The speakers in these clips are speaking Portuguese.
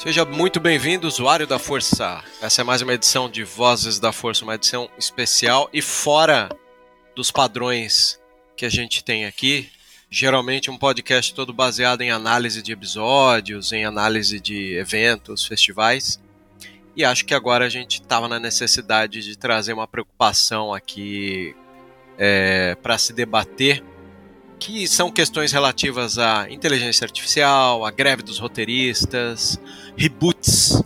Seja muito bem-vindo, usuário da Força. Essa é mais uma edição de Vozes da Força, uma edição especial e fora dos padrões que a gente tem aqui. Geralmente um podcast todo baseado em análise de episódios, em análise de eventos, festivais. E acho que agora a gente estava na necessidade de trazer uma preocupação aqui é, para se debater que são questões relativas à inteligência artificial, à greve dos roteiristas, reboots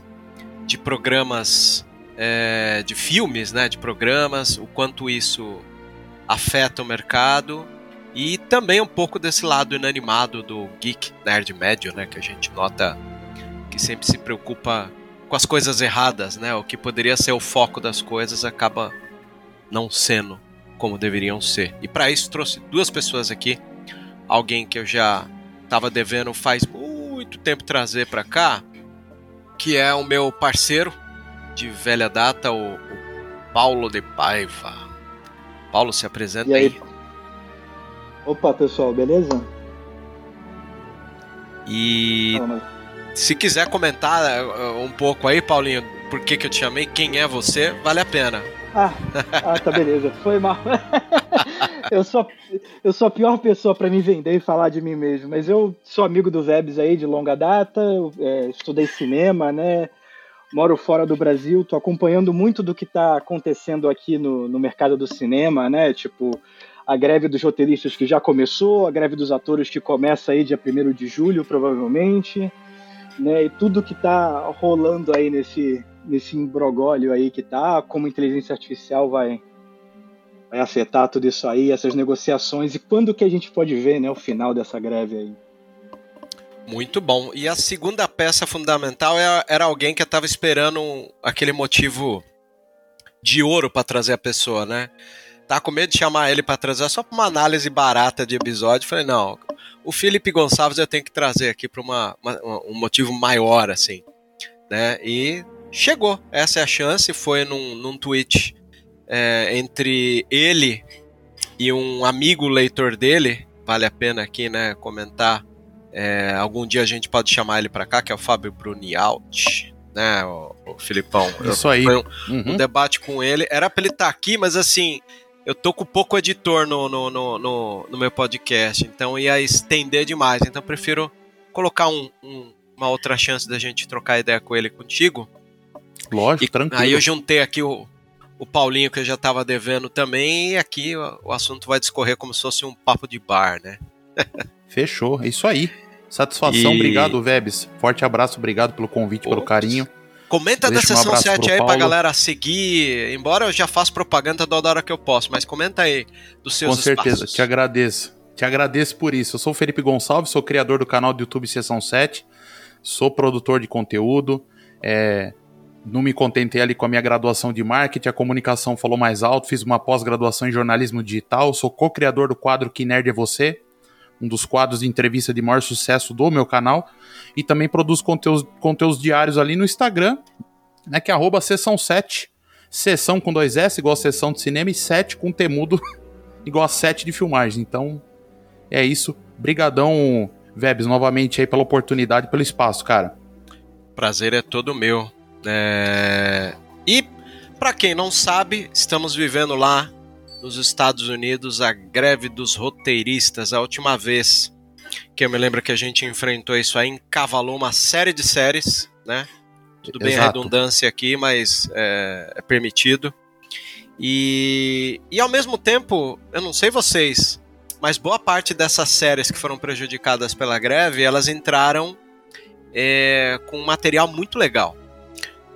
de programas, é, de filmes, né, de programas, o quanto isso afeta o mercado e também um pouco desse lado inanimado do geek nerd médio, né, que a gente nota que sempre se preocupa com as coisas erradas, né, o que poderia ser o foco das coisas acaba não sendo como deveriam ser. E para isso trouxe duas pessoas aqui, alguém que eu já estava devendo faz muito tempo trazer para cá, que é o meu parceiro de velha data, o, o Paulo de Paiva. Paulo, se apresenta E aí? aí. Opa, pessoal, beleza? E se quiser comentar uh, um pouco aí, Paulinho, por que, que eu te chamei, quem é você, vale a pena. Ah, ah, tá beleza. Foi mal. eu, sou, eu sou a pior pessoa pra me vender e falar de mim mesmo, mas eu sou amigo do Vebs aí de longa data, eu, é, estudei cinema, né? Moro fora do Brasil, tô acompanhando muito do que tá acontecendo aqui no, no mercado do cinema, né? Tipo, a greve dos roteiristas que já começou, a greve dos atores que começa aí dia 1 de julho, provavelmente, né? E tudo que tá rolando aí nesse, nesse imbrogólio aí que tá, como a inteligência artificial vai, vai afetar tudo isso aí, essas negociações, e quando que a gente pode ver, né, o final dessa greve aí. Muito bom. E a segunda peça fundamental é- era alguém que eu tava esperando aquele motivo de ouro para trazer a pessoa, né? Tá com medo de chamar ele para trazer só pra uma análise barata de episódio. Falei, não, o Felipe Gonçalves eu tenho que trazer aqui para uma, uma- um motivo maior, assim, né? E chegou. Essa é a chance. Foi num, num tweet é, entre ele e um amigo leitor dele. Vale a pena aqui, né, comentar. É, algum dia a gente pode chamar ele para cá, que é o Fábio Brunialt, né, o, o Filipão. Isso aí. Foi um, um Uhum. debate com ele. Era pra ele estar aqui, mas assim, eu tô com pouco editor no, no, no, no, no meu podcast, então ia estender demais. Então eu prefiro colocar um- um- uma outra chance da gente trocar ideia com ele contigo. Lógico, E tranquilo. aí eu juntei aqui o, o Paulinho, que eu já tava devendo também, e aqui o, o assunto vai discorrer como se fosse um papo de bar, né? Fechou, é isso aí. Satisfação, E- obrigado, Vebs. Forte abraço, obrigado pelo convite, pelo carinho. Comenta da Deixa um sessão abraço 7 pro aí pra galera seguir, embora eu já faça propaganda toda hora que eu posso, mas comenta aí dos seus Com certeza, espaços. te agradeço. Te agradeço por isso. Eu sou o Felipe Gonçalves, sou criador do canal do YouTube Sessão 7, sou produtor de conteúdo. é, não me contentei ali com a minha graduação de marketing, a comunicação falou mais alto, fiz uma pós-graduação em jornalismo digital, sou co-criador do quadro Que Nerd é Você, um dos quadros de entrevista de maior sucesso do meu canal, e também produzo conteúdos, conteúdos diários ali no Instagram, né, que é arroba sessão 7, sessão com dois S, igual a sessão de cinema, e 7 com temudo igual a 7 de filmagem. Então, é isso. Brigadão, Vebs, novamente aí pela oportunidade, pelo espaço, cara. Prazer é todo meu. É... E, para quem não sabe, estamos vivendo lá nos Estados Unidos a greve dos roteiristas. A última vez que eu me lembro que a gente enfrentou isso aí, encavalou uma série de séries, né? Tudo bem Exato. a redundância aqui, mas é, é permitido. E, e ao mesmo tempo, eu não sei vocês, mas boa parte dessas séries que foram prejudicadas pela greve, elas entraram é, com um material muito legal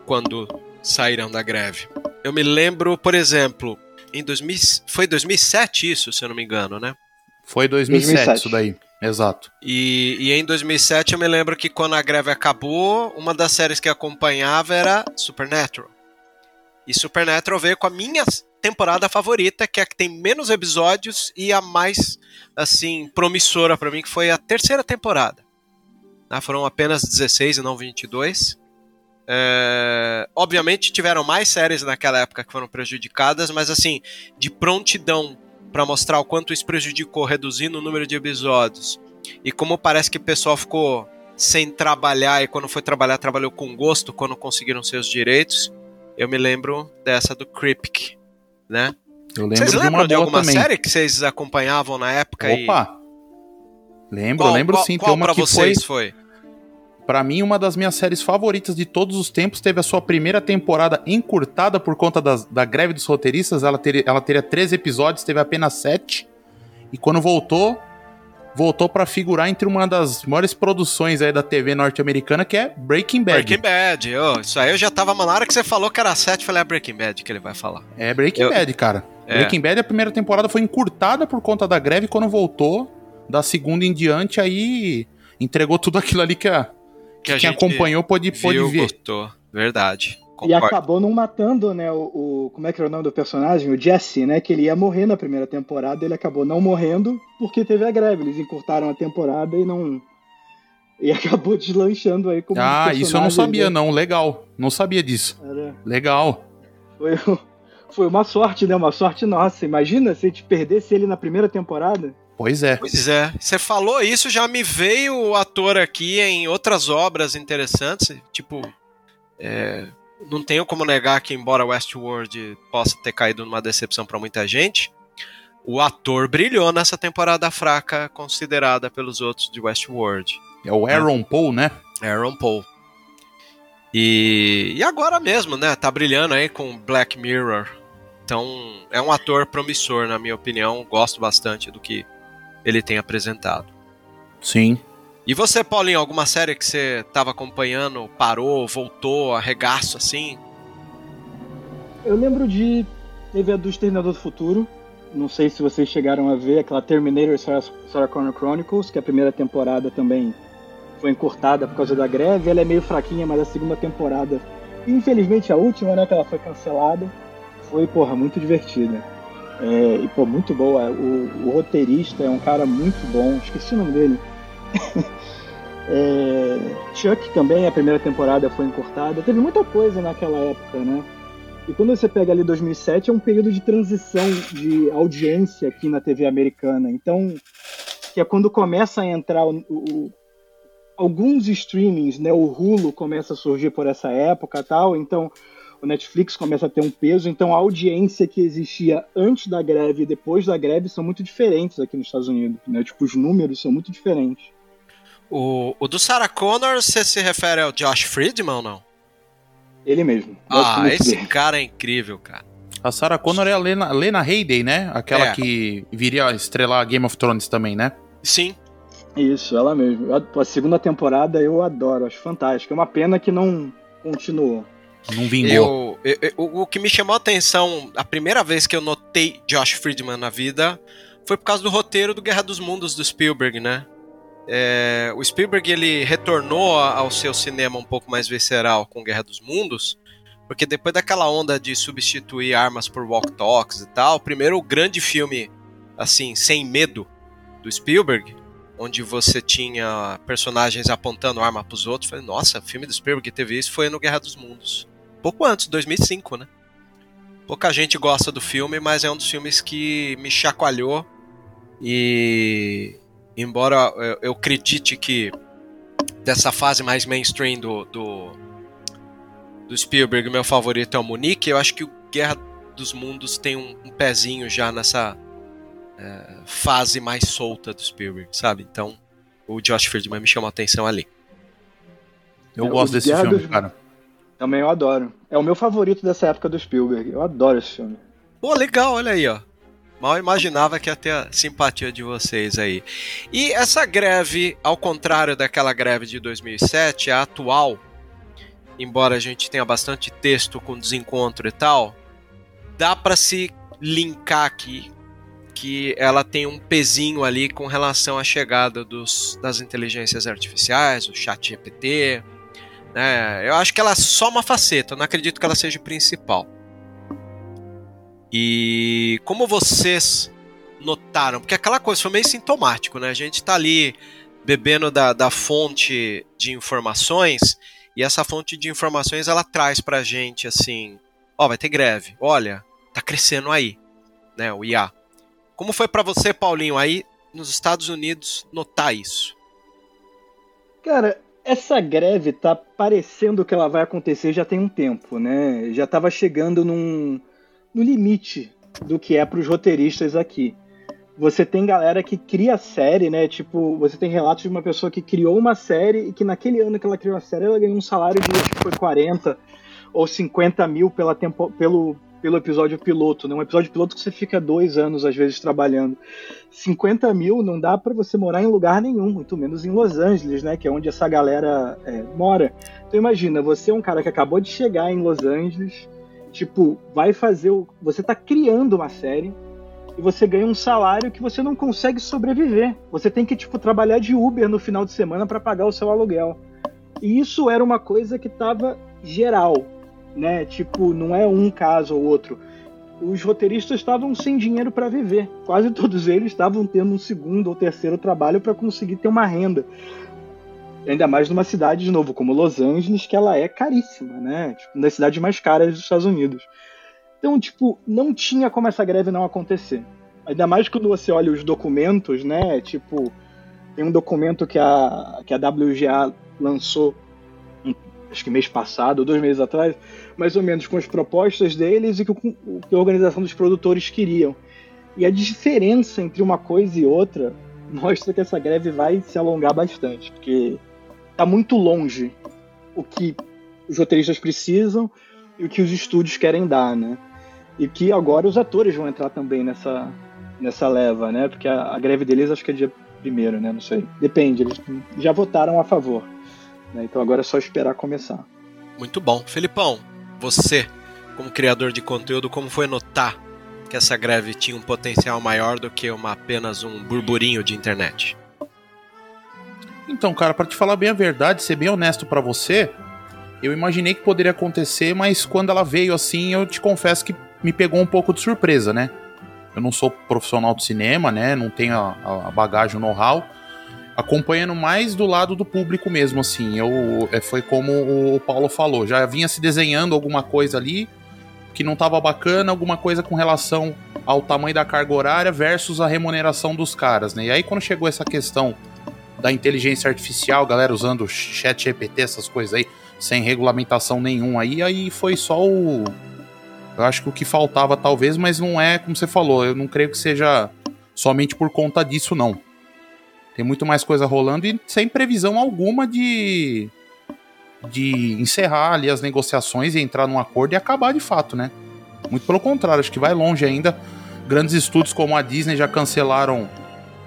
quando saíram da greve. Eu me lembro, por exemplo, em 2000, foi 2007 isso, se eu não me engano, né? Foi 2007, 2007. isso daí. Exato. E, e em 2007 eu me lembro que quando a greve acabou, uma das séries que acompanhava era Supernatural. E Supernatural veio com a minha temporada favorita, que é a que tem menos episódios e a mais, assim, promissora pra mim, que foi a terceira temporada. Né, Foram apenas 16 e não 22. É, obviamente tiveram mais séries naquela época que foram prejudicadas, mas assim, de prontidão pra mostrar o quanto isso prejudicou, reduzindo o número de episódios. E como parece que o pessoal ficou sem trabalhar e quando foi trabalhar, trabalhou com gosto quando conseguiram seus direitos. Eu me lembro dessa do Kripke, né? Eu lembro Vocês de lembram uma de alguma também. série que vocês acompanhavam na época? e- Opa! Lembro, Qual, lembro qual, sim. Qual Tem uma pra que vocês foi? foi, pra mim, uma das minhas séries favoritas de todos os tempos. Teve a sua primeira temporada encurtada por conta das- da greve dos roteiristas. Ela teria, ela teria 13 episódios, teve apenas 7. E quando voltou, voltou pra figurar entre uma das maiores produções aí da TV norte-americana, que é Breaking Bad. Breaking Bad. ô, isso aí eu já tava. Na hora que você falou que era 7, eu falei, é Breaking Bad que ele vai falar. É Breaking Eu- Bad, cara. É. Breaking Bad, a primeira temporada foi encurtada por conta da greve. Quando voltou, da segunda em diante, aí entregou tudo aquilo ali que, a, Que a quem gente acompanhou pôde viu, ver. gostou. Verdade. E Concordo. acabou não matando, né, o, o- Como é que era o nome do personagem? O Jesse, né? Que ele ia morrer na primeira temporada, ele acabou não morrendo porque teve a greve. Eles encurtaram a temporada e não. E acabou deslanchando aí como um Ah, isso eu não sabia, né? não. Legal. Não sabia disso. Era- Legal. Foi, foi uma sorte, né? Uma sorte nossa. Imagina se a gente perdesse ele na primeira temporada. Pois é. Pois é, você falou isso, já me veio o ator aqui em outras obras interessantes, tipo, é, não tenho como negar que embora Westworld possa ter caído numa decepção pra muita gente, o ator brilhou nessa temporada fraca considerada pelos outros de Westworld, É o Aaron Paul, né? Aaron Paul. E, e agora mesmo, né, tá brilhando aí com Black Mirror. Então, é um ator promissor, na minha opinião, gosto bastante do que ele tem apresentado. Sim. E você, Paulinho, alguma série que você tava acompanhando, parou, voltou, arregaço assim? Eu lembro de. Teve a do Exterminador do Futuro. Não sei se vocês chegaram a ver aquela Terminator Sarah, Sarah Connor Chronicles, que a primeira temporada também foi encurtada por causa da greve. Ela é meio fraquinha, mas a segunda temporada, infelizmente a última, né, que ela foi cancelada, foi, porra, muito divertida. É, e, pô, muito boa. O, o roteirista é um cara muito bom, esqueci o nome dele. É, Chuck também, a primeira temporada foi encurtada. Teve muita coisa naquela época, né? E quando você pega ali 2007, é um período de transição de audiência aqui na TV americana. Então, que é quando começa a entrar o- o- alguns streamings, né? O Hulu começa a surgir por essa época tal. Então, o Netflix começa a ter um peso. Então, a audiência que existia antes da greve e depois da greve são muito diferentes aqui nos Estados Unidos. Né? Tipo, os números são muito diferentes. O, o do Sarah Connor, você se refere ao Josh Friedman ou não? Ele mesmo. Ah, esse dele. cara é incrível, cara. A Sarah Connor é a Lena, Lena Headey, né? Aquela É. que viria a estrelar Game of Thrones também, né? Sim, Isso, ela mesmo. Ad- A segunda temporada eu adoro, acho fantástica. É uma pena que não continuou. Não vingou. eu, eu- eu- o o que me chamou a atenção, a primeira vez que eu notei Josh Friedman na vida, foi por causa do roteiro do Guerra dos Mundos do Spielberg, né? É, o Spielberg ele retornou ao seu cinema um pouco mais visceral com Guerra dos Mundos, porque depois daquela onda de substituir armas por walk-talks e tal, o primeiro grande filme, assim, sem medo do Spielberg, onde você tinha personagens apontando arma pros outros, falei, nossa, filme do Spielberg que teve isso foi no Guerra dos Mundos. Pouco antes, 2005, né? Pouca gente gosta do filme, mas é um dos filmes que me chacoalhou e embora eu, eu acredite que dessa fase mais mainstream do, do, do Spielberg, meu favorito é o Munique, eu acho que o Guerra dos Mundos tem um, um pezinho já nessa é, fase mais solta do Spielberg, sabe? Então, o Josh Friedman me chamou a atenção ali. Eu gosto desse filme, dos- cara. Também eu adoro. É o meu favorito dessa época do Spielberg. Eu adoro esse filme. Pô, legal, olha aí, ó. Mal imaginava que ia ter a simpatia de vocês aí. E essa greve, ao contrário daquela greve de 2007, a atual, embora a gente tenha bastante texto com desencontro e tal, dá pra se linkar aqui que ela tem um pezinho ali com relação à chegada dos, das inteligências artificiais, o chat GPT, né? Eu acho que ela é só uma faceta, eu não acredito que ela seja principal. E como vocês notaram, porque aquela coisa foi meio sintomático, né? A gente tá ali bebendo da, da fonte de informações e essa fonte de informações ela traz pra gente assim, ó, vai ter greve, olha, tá crescendo aí, né, o IA. Como foi pra você, Paulinho, aí nos Estados Unidos notar isso? Cara, essa greve tá parecendo que ela vai acontecer já tem um tempo, né? Já tava chegando num, no limite do que é pros roteiristas aqui. Você tem galera que cria série, né? Tipo, você tem relatos de uma pessoa que criou uma série e que naquele ano que ela criou a série, ela ganhou um salário de acho que foi 40 ou 50 mil pela tempo, pelo, pelo episódio piloto, né? Um episódio piloto que você fica dois anos, às vezes, trabalhando. 50 mil não dá para você morar em lugar nenhum, muito menos em Los Angeles, né? Que é onde essa galera é, mora. Então imagina, você é um cara que acabou de chegar em Los Angeles, tipo, vai fazer o. Você tá criando uma série e você ganha um salário que você não consegue sobreviver. Você tem que, tipo, trabalhar de Uber no final de semana para pagar o seu aluguel. E isso era uma coisa que tava geral, né? Tipo, não é um caso ou outro. Os roteiristas estavam sem dinheiro para viver. Quase todos eles estavam tendo um segundo ou terceiro trabalho para conseguir ter uma renda. Ainda mais numa cidade, de novo, como Los Angeles, que ela é caríssima, né? Tipo, uma das cidades mais caras dos Estados Unidos. Então, tipo, não tinha como essa greve não acontecer. Ainda mais quando você olha os documentos, né? Tipo, tem um documento que a, que a WGA lançou, acho que mês passado, ou dois meses atrás, mais ou menos com as propostas deles e com o que a organização dos produtores queriam. E a diferença entre uma coisa e outra mostra que essa greve vai se alongar bastante, porque está muito longe o que os roteiristas precisam e o que os estúdios querem dar, né? E que agora os atores vão entrar também nessa, nessa leva, né? Porque a, a greve deles acho que é dia primeiro, né? Não sei. Depende, eles já votaram a favor. Né? Então agora é só esperar começar. Muito bom. Felipão, você, como criador de conteúdo, como foi notar que essa greve tinha um potencial maior do que uma, apenas um burburinho de internet? Então, cara, pra te falar bem a verdade, ser bem honesto pra você, eu imaginei que poderia acontecer, mas quando ela veio assim, eu te confesso que me pegou um pouco de surpresa, né? Eu não sou profissional de cinema, né? Não tenho a, a bagagem, o know-how. Acompanhando mais do lado do público mesmo, assim. Eu, é, foi como o Paulo falou, já vinha se desenhando alguma coisa ali que não tava bacana, alguma coisa com relação ao tamanho da carga horária versus a remuneração dos caras, né? E aí quando chegou essa questão da inteligência artificial, galera usando chat GPT, essas coisas aí, sem regulamentação nenhum aí, aí foi só o. Eu acho que o que faltava talvez, mas não é como você falou, eu não creio que seja somente por conta disso, não. Tem muito mais coisa rolando e sem previsão alguma de. de encerrar ali as negociações e entrar num acordo e acabar de fato, né? Muito pelo contrário, acho que vai longe ainda. Grandes estúdios como a Disney já cancelaram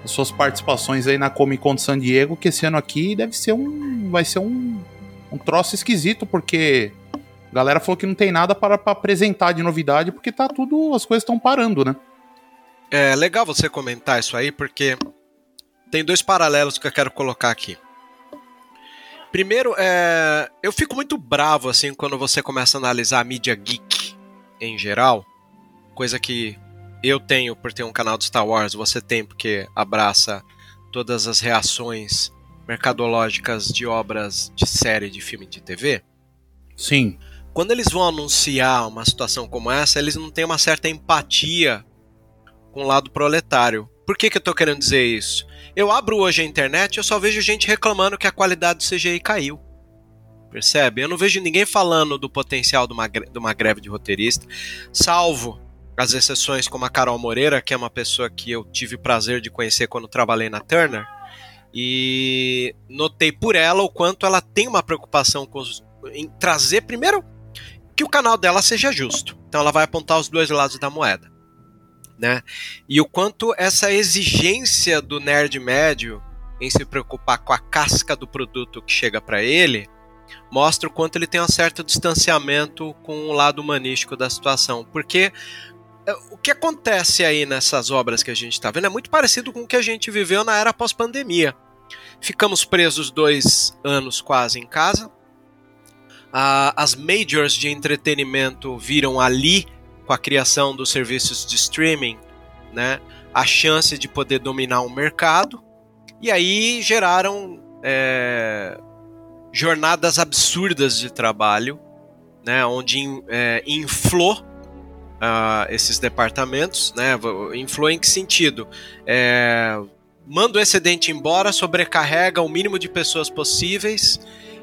suas participações aí na Comic Con de San Diego, que esse ano aqui deve ser um. vai ser um, um troço esquisito, porque a galera falou que não tem nada para, para apresentar de novidade, porque tá tudo. as coisas estão parando, né? É legal você comentar isso aí, porque tem dois paralelos que eu quero colocar aqui. Primeiro, é, eu fico muito bravo assim quando você começa a analisar a mídia geek em geral, coisa que eu tenho por ter um canal de Star Wars, você tem porque abraça todas as reações mercadológicas de obras de série, de filme de TV. Sim. Quando eles vão anunciar uma situação como essa, eles não têm uma certa empatia com o lado proletário. Por que, que eu tô querendo dizer isso? Eu abro hoje a internet e eu só vejo gente reclamando que a qualidade do CGI caiu. Percebe? Eu não vejo ninguém falando do potencial de uma, de uma greve de roteirista, salvo as exceções como a Carol Moreira, que é uma pessoa que eu tive prazer de conhecer quando trabalhei na Turner, e notei por ela o quanto ela tem uma preocupação com os, em trazer, primeiro, que o canal dela seja justo. Então ela vai apontar os dois lados da moeda. Né? E o quanto essa exigência do nerd médio em se preocupar com a casca do produto que chega para ele mostra o quanto ele tem um certo distanciamento com o lado humanístico da situação. Porque é, o que acontece aí nessas obras que a gente está vendo é muito parecido com o que a gente viveu na era pós-pandemia. Ficamos presos dois anos quase em casa. as majors de entretenimento viram ali, com a criação dos serviços de streaming, né, a chance de poder dominar o um mercado. E aí geraram é, jornadas absurdas de trabalho, né, onde é, inflou uh, esses departamentos, né, inflou em que sentido? É, manda o excedente embora, sobrecarrega o mínimo de pessoas possíveis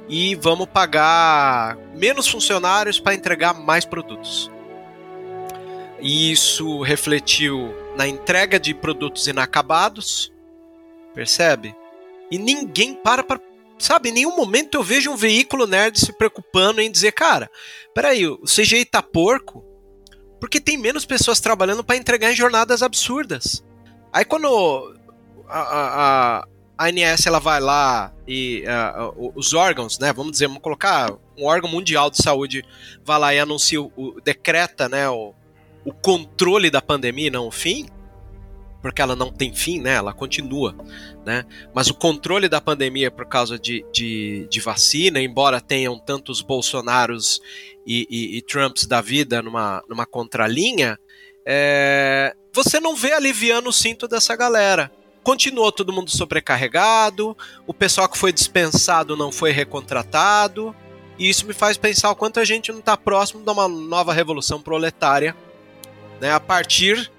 e vamos pagar menos funcionários para entregar mais produtos. E isso refletiu na entrega de produtos inacabados, percebe? E ninguém para para sabe, em nenhum momento eu vejo um veículo nerd se preocupando em dizer, cara, peraí, o CGI tá porco porque tem menos pessoas trabalhando para entregar em jornadas absurdas. Aí quando a, a, a ANS ela vai lá e os órgãos, né, vamos dizer, vamos colocar um órgão mundial de saúde vai lá e anuncia, o, decreta, né, o, o controle da pandemia, não o fim, porque ela não tem fim, né? Ela continua, né? Mas o controle da pandemia por causa de, de, de vacina, embora tenham tantos Bolsonaros e, e, e Trumps da vida numa, numa contralinha, é, você não vê aliviando o cinto dessa galera. Continuou todo mundo sobrecarregado, o pessoal que foi dispensado não foi recontratado, e isso me faz pensar o quanto a gente não está próximo de uma nova revolução proletária, né? A partir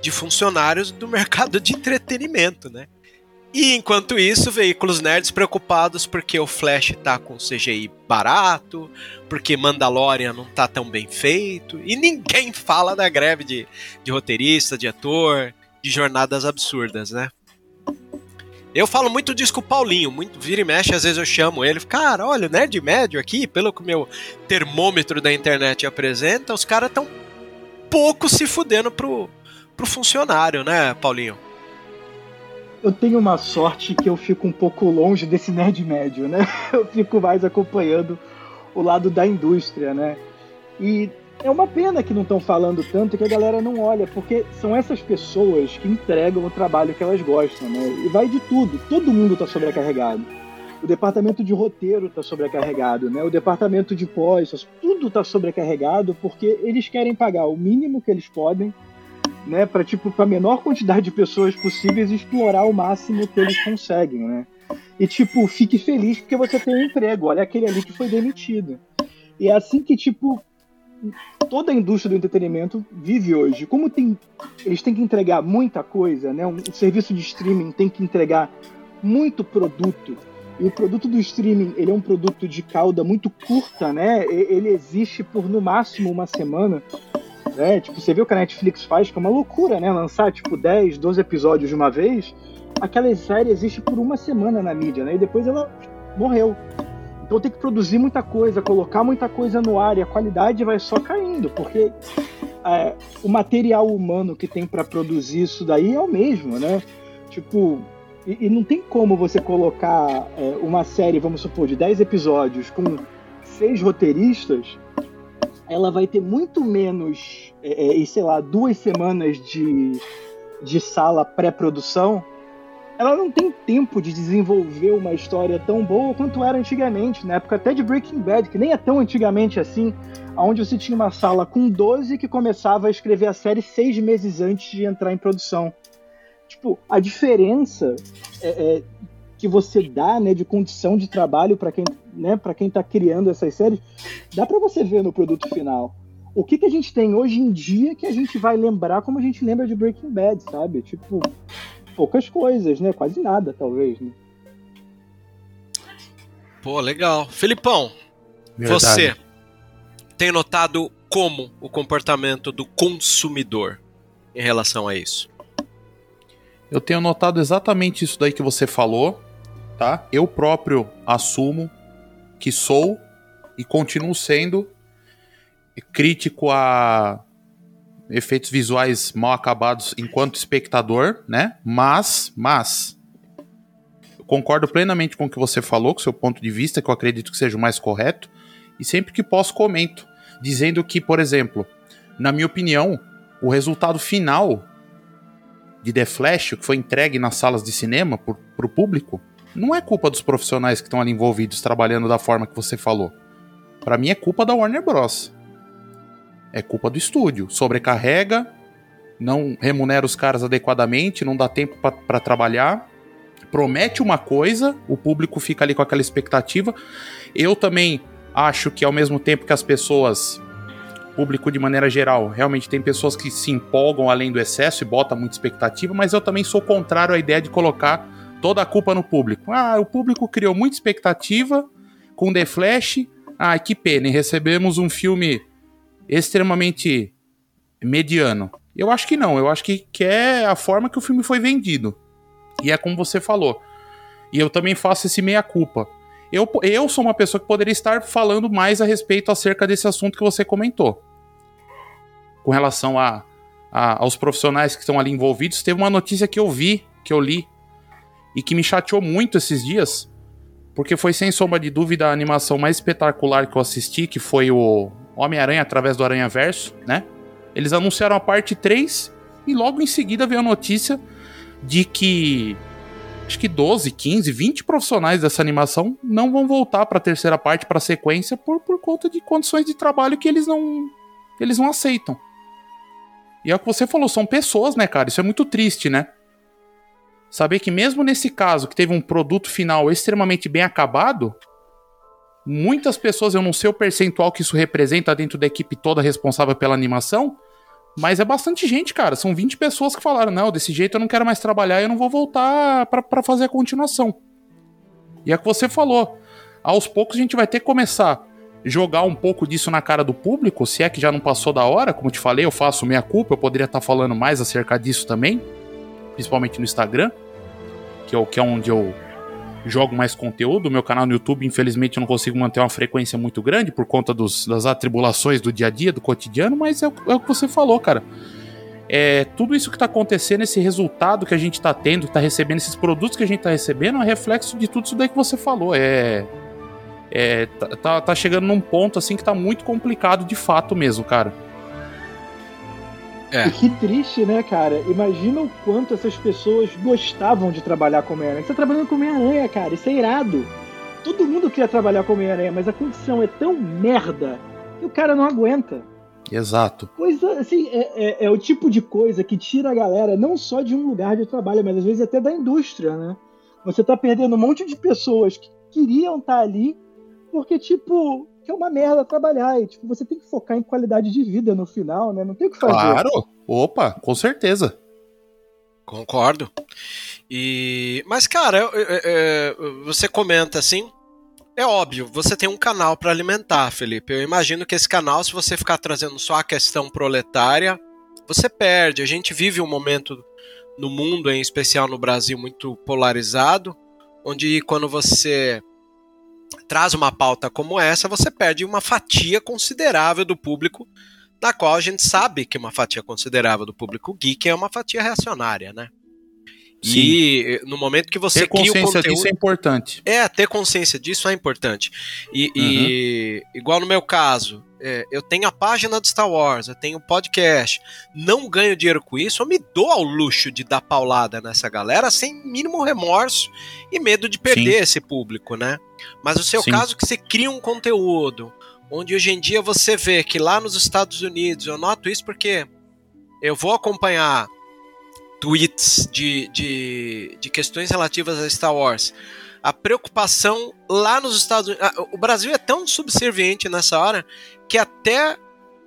de funcionários do mercado de entretenimento, né? E enquanto isso, veículos nerds preocupados porque o Flash tá com CGI barato, porque Mandalorian não tá tão bem feito, e ninguém fala da greve de, de roteirista, de ator, de jornadas absurdas, né? Eu falo muito disso com o Paulinho, muito vira e mexe, às vezes eu chamo ele, cara, olha, o nerd médio aqui, pelo que o meu termômetro da internet apresenta, os caras tão pouco se fudendo pro, pro funcionário, né, Paulinho? Eu tenho uma sorte que eu fico um pouco longe desse nerd médio, né? Eu fico mais acompanhando o lado da indústria, né? E é uma pena que não estão falando tanto que a galera não olha, porque são essas pessoas que entregam o trabalho que elas gostam, né? E vai de tudo, todo mundo está sobrecarregado. O departamento de roteiro está sobrecarregado, né? O departamento de pós, tudo está sobrecarregado porque eles querem pagar o mínimo que eles podem né, para tipo para a menor quantidade de pessoas possíveis explorar o máximo que eles conseguem, né? E tipo, fique feliz porque você tem um emprego. Olha aquele ali que foi demitido. E é assim que tipo toda a indústria do entretenimento vive hoje. Como tem eles têm que entregar muita coisa, né? Um serviço de streaming tem que entregar muito produto. E o produto do streaming, ele é um produto de cauda muito curta, né? Ele existe por no máximo uma semana. Né? Tipo, você vê o que a Netflix faz, que é uma loucura, né? Lançar, tipo, 10, 12 episódios de uma vez. Aquela série existe por uma semana na mídia, né? E depois ela morreu. Então tem que produzir muita coisa, colocar muita coisa no ar e a qualidade vai só caindo, porque é, o material humano que tem para produzir isso daí é o mesmo, né? Tipo, e, e não tem como você colocar é, uma série, vamos supor, de 10 episódios com seis roteiristas ela vai ter muito menos, é, é, sei lá, duas semanas de, de sala pré-produção, ela não tem tempo de desenvolver uma história tão boa quanto era antigamente, na época até de Breaking Bad, que nem é tão antigamente assim, onde você tinha uma sala com 12 que começava a escrever a série seis meses antes de entrar em produção. Tipo, a diferença é, é, que você dá, né, de condição de trabalho para quem, né, para quem está criando essas séries, dá para você ver no produto final. O que, que a gente tem hoje em dia que a gente vai lembrar como a gente lembra de Breaking Bad, sabe? Tipo, poucas coisas, né? Quase nada, talvez. Né? Pô, legal. Filipão, Verdade. você tem notado como o comportamento do consumidor em relação a isso? Eu tenho notado exatamente isso daí que você falou, tá? Eu próprio assumo que sou e continuo sendo crítico a efeitos visuais mal acabados enquanto espectador, né? Mas, mas eu concordo plenamente com o que você falou, com o seu ponto de vista, que eu acredito que seja o mais correto, e sempre que posso comento, dizendo que, por exemplo, na minha opinião, o resultado final de The Flash, que foi entregue nas salas de cinema para o público, não é culpa dos profissionais que estão ali envolvidos trabalhando da forma que você falou. Para mim é culpa da Warner Bros. É culpa do estúdio. Sobrecarrega, não remunera os caras adequadamente, não dá tempo para trabalhar, promete uma coisa, o público fica ali com aquela expectativa. Eu também acho que ao mesmo tempo que as pessoas, público de maneira geral, realmente tem pessoas que se empolgam além do excesso e botam muita expectativa, mas eu também sou contrário à ideia de colocar toda a culpa no público. Ah, o público criou muita expectativa com The Flash. Ah, que pena, recebemos um filme extremamente mediano. Eu acho que não, eu acho que, que é a forma que o filme foi vendido. E é como você falou. E eu também faço esse meia-culpa. Eu, eu sou uma pessoa que poderia estar falando mais a respeito acerca desse assunto que você comentou. Com relação a, a, aos profissionais que estão ali envolvidos, teve uma notícia que eu vi, que eu li, e que me chateou muito esses dias, porque foi sem sombra de dúvida a animação mais espetacular que eu assisti, que foi o Homem-Aranha através do Aranha Verso, né? Eles anunciaram a parte 3 e logo em seguida veio a notícia de que acho que 12, 15, 20 profissionais dessa animação não vão voltar para a terceira parte, para a sequência, por, por conta de condições de trabalho que eles não eles não aceitam. E é o que você falou, são pessoas, né, cara? Isso é muito triste, né? Saber que mesmo nesse caso, que teve um produto final extremamente bem acabado, muitas pessoas, eu não sei o percentual que isso representa dentro da equipe toda responsável pela animação, mas é bastante gente, cara. São 20 pessoas que falaram: não, desse jeito eu não quero mais trabalhar, eu não vou voltar para fazer a continuação. E é o que você falou. Aos poucos a gente vai ter que começar jogar um pouco disso na cara do público, se é que já não passou da hora. Como te falei, eu faço minha culpa, eu poderia estar falando mais acerca disso também, principalmente no Instagram, que é, que é onde eu jogo mais conteúdo. Meu canal no YouTube, infelizmente, eu não consigo manter uma frequência muito grande por conta dos, das atribulações do dia a dia, do cotidiano, mas é, é o que você falou, cara. É, tudo isso que está acontecendo, esse resultado que a gente está tendo, que está recebendo, esses produtos que a gente está recebendo, é reflexo de tudo isso daí que você falou. É, é tá, tá, tá chegando num ponto assim que tá muito complicado de fato mesmo, cara. É. E que triste, né, cara? Imagina o quanto essas pessoas gostavam de trabalhar com Homem-Aranha. Você tá trabalhando com Homem-Aranha, cara, isso é irado. Todo mundo queria trabalhar com Homem-Aranha, mas a condição é tão merda que o cara não aguenta. Exato. Coisa, assim, é, é, é, o tipo de coisa que tira a galera não só de um lugar de trabalho, mas às vezes até da indústria, né? Você tá perdendo um monte de pessoas que queriam estar tá ali porque, tipo, que é uma merda trabalhar. E, tipo, você tem que focar em qualidade de vida no final, né? Não tem o que fazer. Claro! Opa, com certeza. Concordo. E, mas, cara, eu, eu, eu, você comenta assim. É óbvio, você tem um canal para alimentar, Felipe. Eu imagino que esse canal, se você ficar trazendo só a questão proletária, você perde. A gente vive um momento no mundo, em especial no Brasil, muito polarizado, onde quando você traz uma pauta como essa, você perde uma fatia considerável do público, na qual a gente sabe que uma fatia considerável do público geek é uma fatia reacionária, né? Sim. E no momento que você ter cria o conteúdo, disso é importante. É, ter consciência disso é importante. E, uhum. e igual no meu caso, é, eu tenho a página do Star Wars, eu tenho o podcast, não ganho dinheiro com isso, eu me dou ao luxo de dar paulada nessa galera sem mínimo remorso e medo de perder Sim. esse público, né? Mas o seu Sim. caso que você cria um conteúdo, onde hoje em dia você vê que lá nos Estados Unidos, eu noto isso porque eu vou acompanhar tweets de, de, de questões relativas a Star Wars. A preocupação lá nos Estados Unidos. O Brasil é tão subserviente nessa hora que até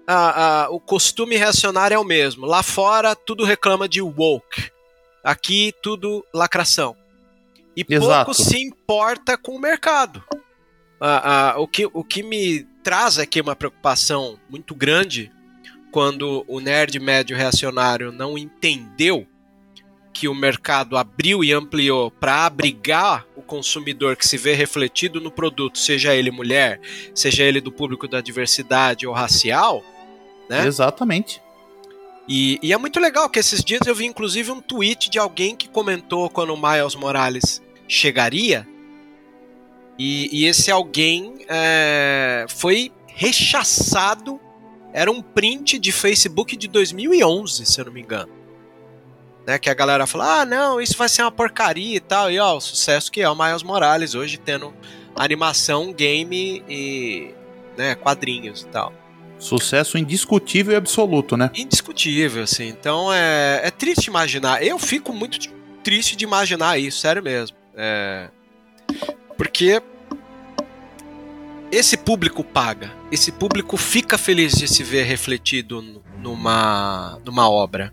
a, a, o costume reacionário é o mesmo. Lá fora, tudo reclama de woke. Aqui tudo lacração. E Exato. pouco se importa com o mercado. Ah, ah, o, que, o que me traz aqui uma preocupação muito grande quando o nerd médio reacionário não entendeu que o mercado abriu e ampliou para abrigar o consumidor que se vê refletido no produto, seja ele mulher, seja ele do público da diversidade ou racial, né? Exatamente. E, e é muito legal que esses dias eu vi inclusive um tweet de alguém que comentou quando o Miles Morales chegaria. E, e esse alguém é, foi rechaçado. Era um print de Facebook de 2011, se eu não me engano. Né, que a galera falou: ah, não, isso vai ser uma porcaria e tal. E ó, o sucesso que é o Miles Morales hoje tendo animação, game e né, quadrinhos e tal. Sucesso indiscutível e absoluto, né? Indiscutível, assim. Então é, é triste imaginar. Eu fico muito triste de imaginar isso, sério mesmo. É, porque esse público paga. Esse público fica feliz de se ver refletido numa, numa obra.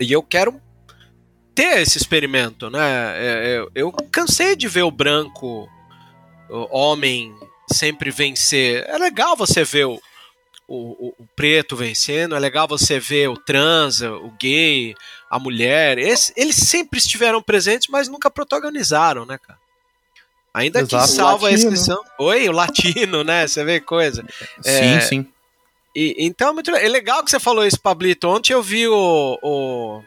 E eu quero ter esse experimento, né? É, eu, eu cansei de ver o branco, o homem, sempre vencer. É legal você ver o, o, o, preto vencendo, é legal você ver o trans, o gay, a mulher. Esse, eles sempre estiveram presentes, mas nunca protagonizaram, né, cara? Ainda Exato. que salva a inscrição. Oi, o latino, né? Você vê coisa. Sim, sim. E, então é é legal que você falou isso, Pablito. Ontem eu vi o, o-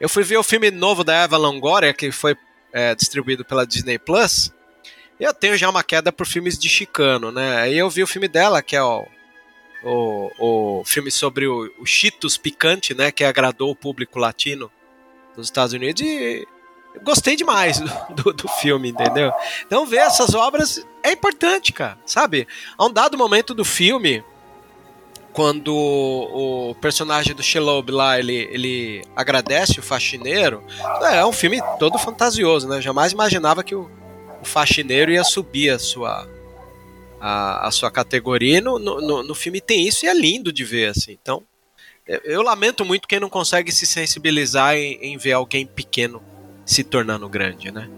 Eu fui ver o filme novo da Eva Longoria, que foi é, distribuído pela Disney Plus. Eu tenho já uma queda por filmes de chicano, né? Aí eu vi o filme dela, que é o, o, o filme sobre o, o Cheetos picante, né? Que agradou o público latino dos Estados Unidos. E gostei demais do, do filme, entendeu? Então ver essas obras é importante, cara, sabe? A um dado momento do filme, quando o personagem do Shelob lá, ele, ele agradece o faxineiro, é um filme todo fantasioso, né? Eu jamais imaginava que o, o faxineiro ia subir a sua a, a sua categoria. E no, no, no- filme tem isso e é lindo de ver, assim. Então, eu, eu lamento muito quem não consegue se sensibilizar em, em ver alguém pequeno se tornando grande, né?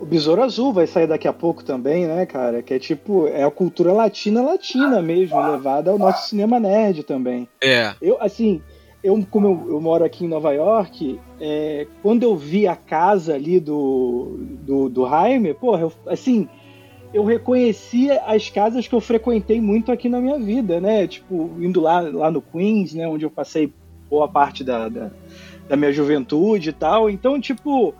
O Besouro Azul vai sair daqui a pouco também, né, cara? Que é tipo, é a cultura latina latina mesmo, levada ao nosso cinema nerd também. É. Eu, assim, eu, como eu, eu moro aqui em Nova York, é, quando eu vi a casa ali do, do, do Jaime, porra, eu, assim, eu reconhecia as casas que eu frequentei muito aqui na minha vida, né? Tipo, indo lá, lá no Queens, né? Onde eu passei boa parte da, da, da minha juventude e tal. Então, tipo,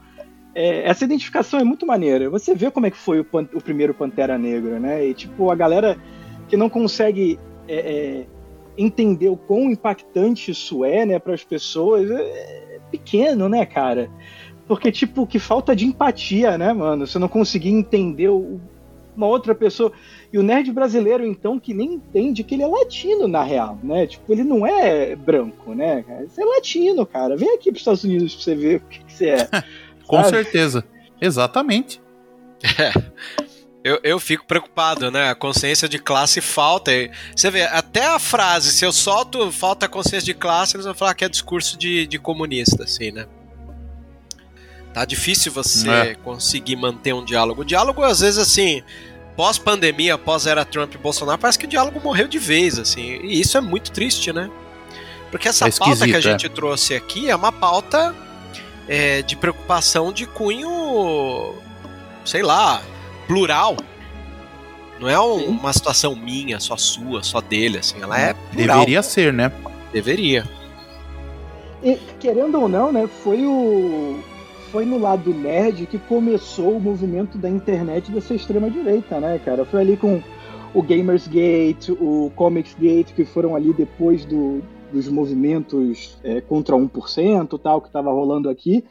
é, essa identificação é muito maneira. Você vê como é que foi o, pan- o primeiro Pantera Negra, né? E, tipo, a galera que não consegue é, é, entender o quão impactante isso é, né, para as pessoas, é, é pequeno, né, cara? Porque, tipo, que falta de empatia, né, mano? Você não conseguir entender o- uma outra pessoa. E o nerd brasileiro, então, que nem entende que ele é latino, na real, né? Tipo, ele não é branco, né? Você é latino, cara. Vem aqui para os Estados Unidos pra você ver o que, que você é. Com certeza. Exatamente. Eu, eu fico preocupado, né? A consciência de classe falta. Você vê, até a frase, se eu solto falta consciência de classe, eles vão falar que é discurso de, de comunista, assim, né? Tá difícil você É. conseguir manter um diálogo. O diálogo, às vezes, assim, pós-pandemia, pós-era Trump e Bolsonaro, parece que o diálogo morreu de vez, assim. E isso é muito triste, né? Porque essa É pauta que a esquisito, gente trouxe aqui é uma pauta é, de preocupação de cunho, sei lá, plural. Não é um- uma situação minha, só sua, só dele, assim. Ela é plural. Deveria ser, né? Deveria. E, querendo ou não, né, foi o foi no lado nerd que começou o movimento da internet dessa extrema direita, né, cara? Foi ali com o Gamersgate, o Comicsgate, que foram ali depois do, dos movimentos é, contra 1%, tal, que estava rolando aqui.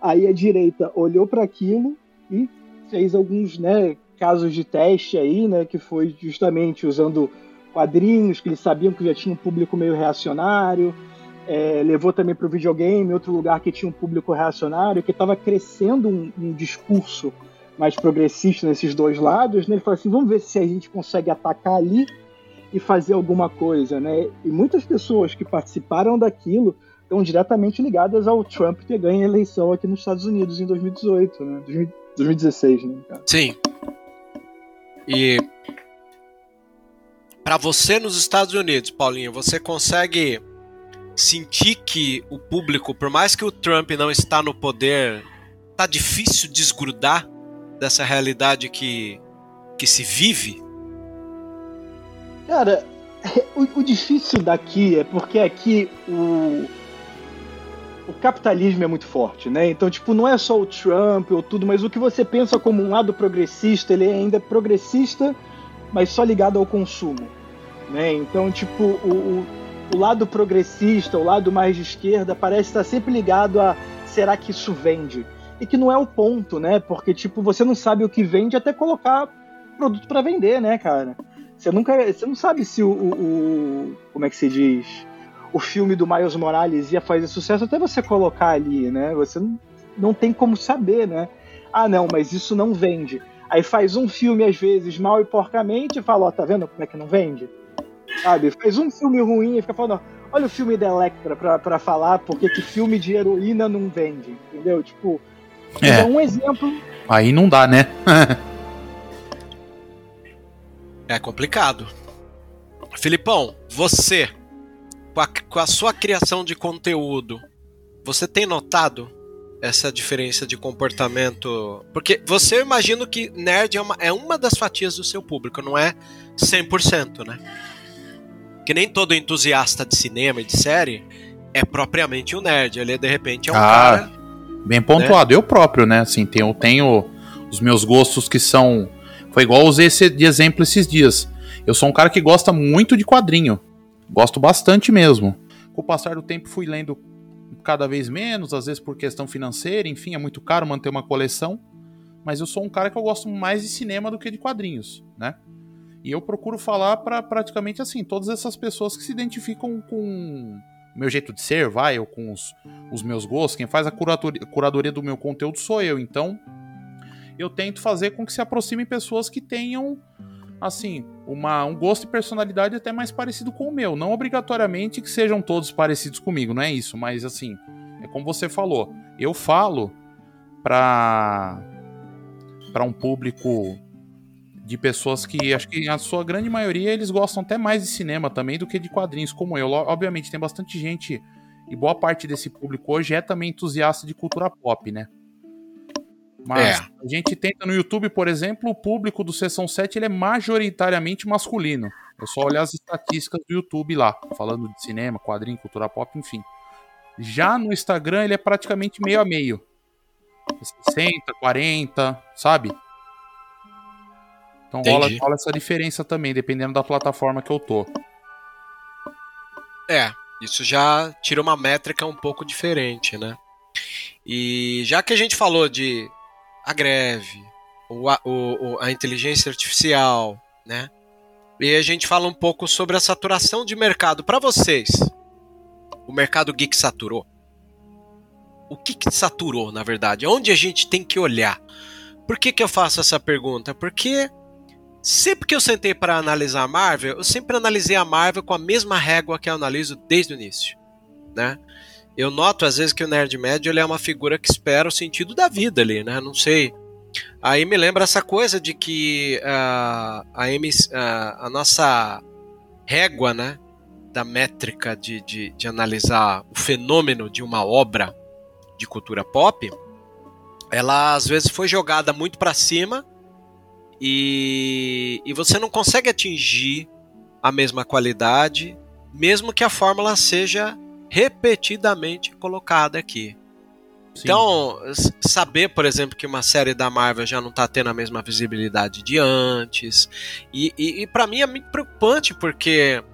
Aí a direita olhou para aquilo e fez alguns, né, casos de teste aí, né, que foi justamente usando quadrinhos que eles sabiam que já tinha um público meio reacionário, é, levou também para o videogame, outro lugar que tinha um público reacionário, que estava crescendo um, um discurso mais progressista nesses dois lados, né? Ele falou assim, vamos ver se a gente consegue atacar ali e fazer alguma coisa, né? E muitas pessoas que participaram daquilo estão diretamente ligadas ao Trump ter ganho a eleição aqui nos Estados Unidos em 2018, né? 2016, né? Sim. E para você nos Estados Unidos, Paulinho, você consegue sentir que o público, por mais que o Trump não está no poder, tá difícil desgrudar dessa realidade que, que se vive? Cara, o, o difícil daqui é porque aqui o, o capitalismo é muito forte, né? Então, tipo, não é só o Trump ou tudo, mas o que você pensa como um lado progressista, ele é ainda progressista, mas só ligado ao consumo, né? Então, tipo, o, o, o lado progressista, o lado mais de esquerda, parece estar sempre ligado a será que isso vende? E que não é o ponto, né? Porque, tipo, você não sabe o que vende até colocar produto para vender, né, cara? Você nunca. Você não sabe se o, o, Como é que se diz? O filme do Miles Morales ia fazer sucesso até você colocar ali, né? Você não, não tem como saber, né? Ah, não, mas isso não vende. Aí faz um filme, às vezes, mal e porcamente, e fala, ó, tá vendo como é que não vende? Sabe? Faz um filme ruim e fica falando, olha o filme da Electra pra, pra falar porque que filme de heroína não vende, entendeu? Tipo, é, é um exemplo. Aí não dá, né? É complicado. Filipão, você, com a, com a sua criação de conteúdo, você tem notado essa diferença de comportamento? Porque você eu imagino que nerd é uma, é uma das fatias do seu público, não é 100%, né? Que nem todo entusiasta de cinema e de série é propriamente um nerd. Ele de repente é um ah, cara. Bem pontuado. Né? Eu próprio, né? Assim, tenho, tenho os meus gostos que são foi igual usei esse de exemplo esses dias. Eu sou um cara que gosta muito de quadrinho. Gosto bastante mesmo. Com o passar do tempo fui lendo cada vez menos, às vezes por questão financeira, enfim, é muito caro manter uma coleção. Mas eu sou um cara que eu gosto mais de cinema do que de quadrinhos, né? E eu procuro falar para praticamente assim, todas essas pessoas que se identificam com o meu jeito de ser, vai, ou com os, os meus gostos. Quem faz a curadoria, curadoria do meu conteúdo sou eu. Então, eu tento fazer com que se aproximem pessoas que tenham assim, uma, um gosto e personalidade até mais parecido com o meu. Não obrigatoriamente que sejam todos parecidos comigo, não é isso, mas assim, é como você falou. Eu falo para para um público de pessoas que acho que a sua grande maioria eles gostam até mais de cinema também do que de quadrinhos, como eu. Obviamente tem bastante gente e boa parte desse público hoje é também entusiasta de cultura pop, né? Mas é. a gente tenta no YouTube, por exemplo, o público do Sessão 7 ele é majoritariamente masculino. É só olhar as estatísticas do YouTube lá, falando de cinema, quadrinho, cultura pop, enfim. Já no Instagram ele é praticamente meio a meio. 60, 40, sabe? Então rola, rola, essa diferença também, dependendo da plataforma que eu tô. É, isso já tira uma métrica um pouco diferente, né? E já que a gente falou de a greve, o, o, a inteligência artificial, né? E a gente fala um pouco sobre a saturação de mercado. Para vocês, o mercado geek saturou? O que, que saturou, na verdade? Onde a gente tem que olhar? Por que, que eu faço essa pergunta? Porque sempre que eu sentei para analisar a Marvel, eu sempre analisei a Marvel com a mesma régua que eu analiso desde o início, né? Eu noto às vezes que o nerd médio ele é uma figura que espera o sentido da vida ali, né? Não sei. Aí me lembra essa coisa de que uh, a, uh, a nossa régua, né, da métrica de, de, de analisar o fenômeno de uma obra de cultura pop, ela às vezes foi jogada muito para cima e, e você não consegue atingir a mesma qualidade, mesmo que a fórmula seja repetidamente colocada aqui. Sim. Então, saber, por exemplo, que uma série da Marvel já não está tendo a mesma visibilidade de antes, e, e, e para mim é muito preocupante, porque,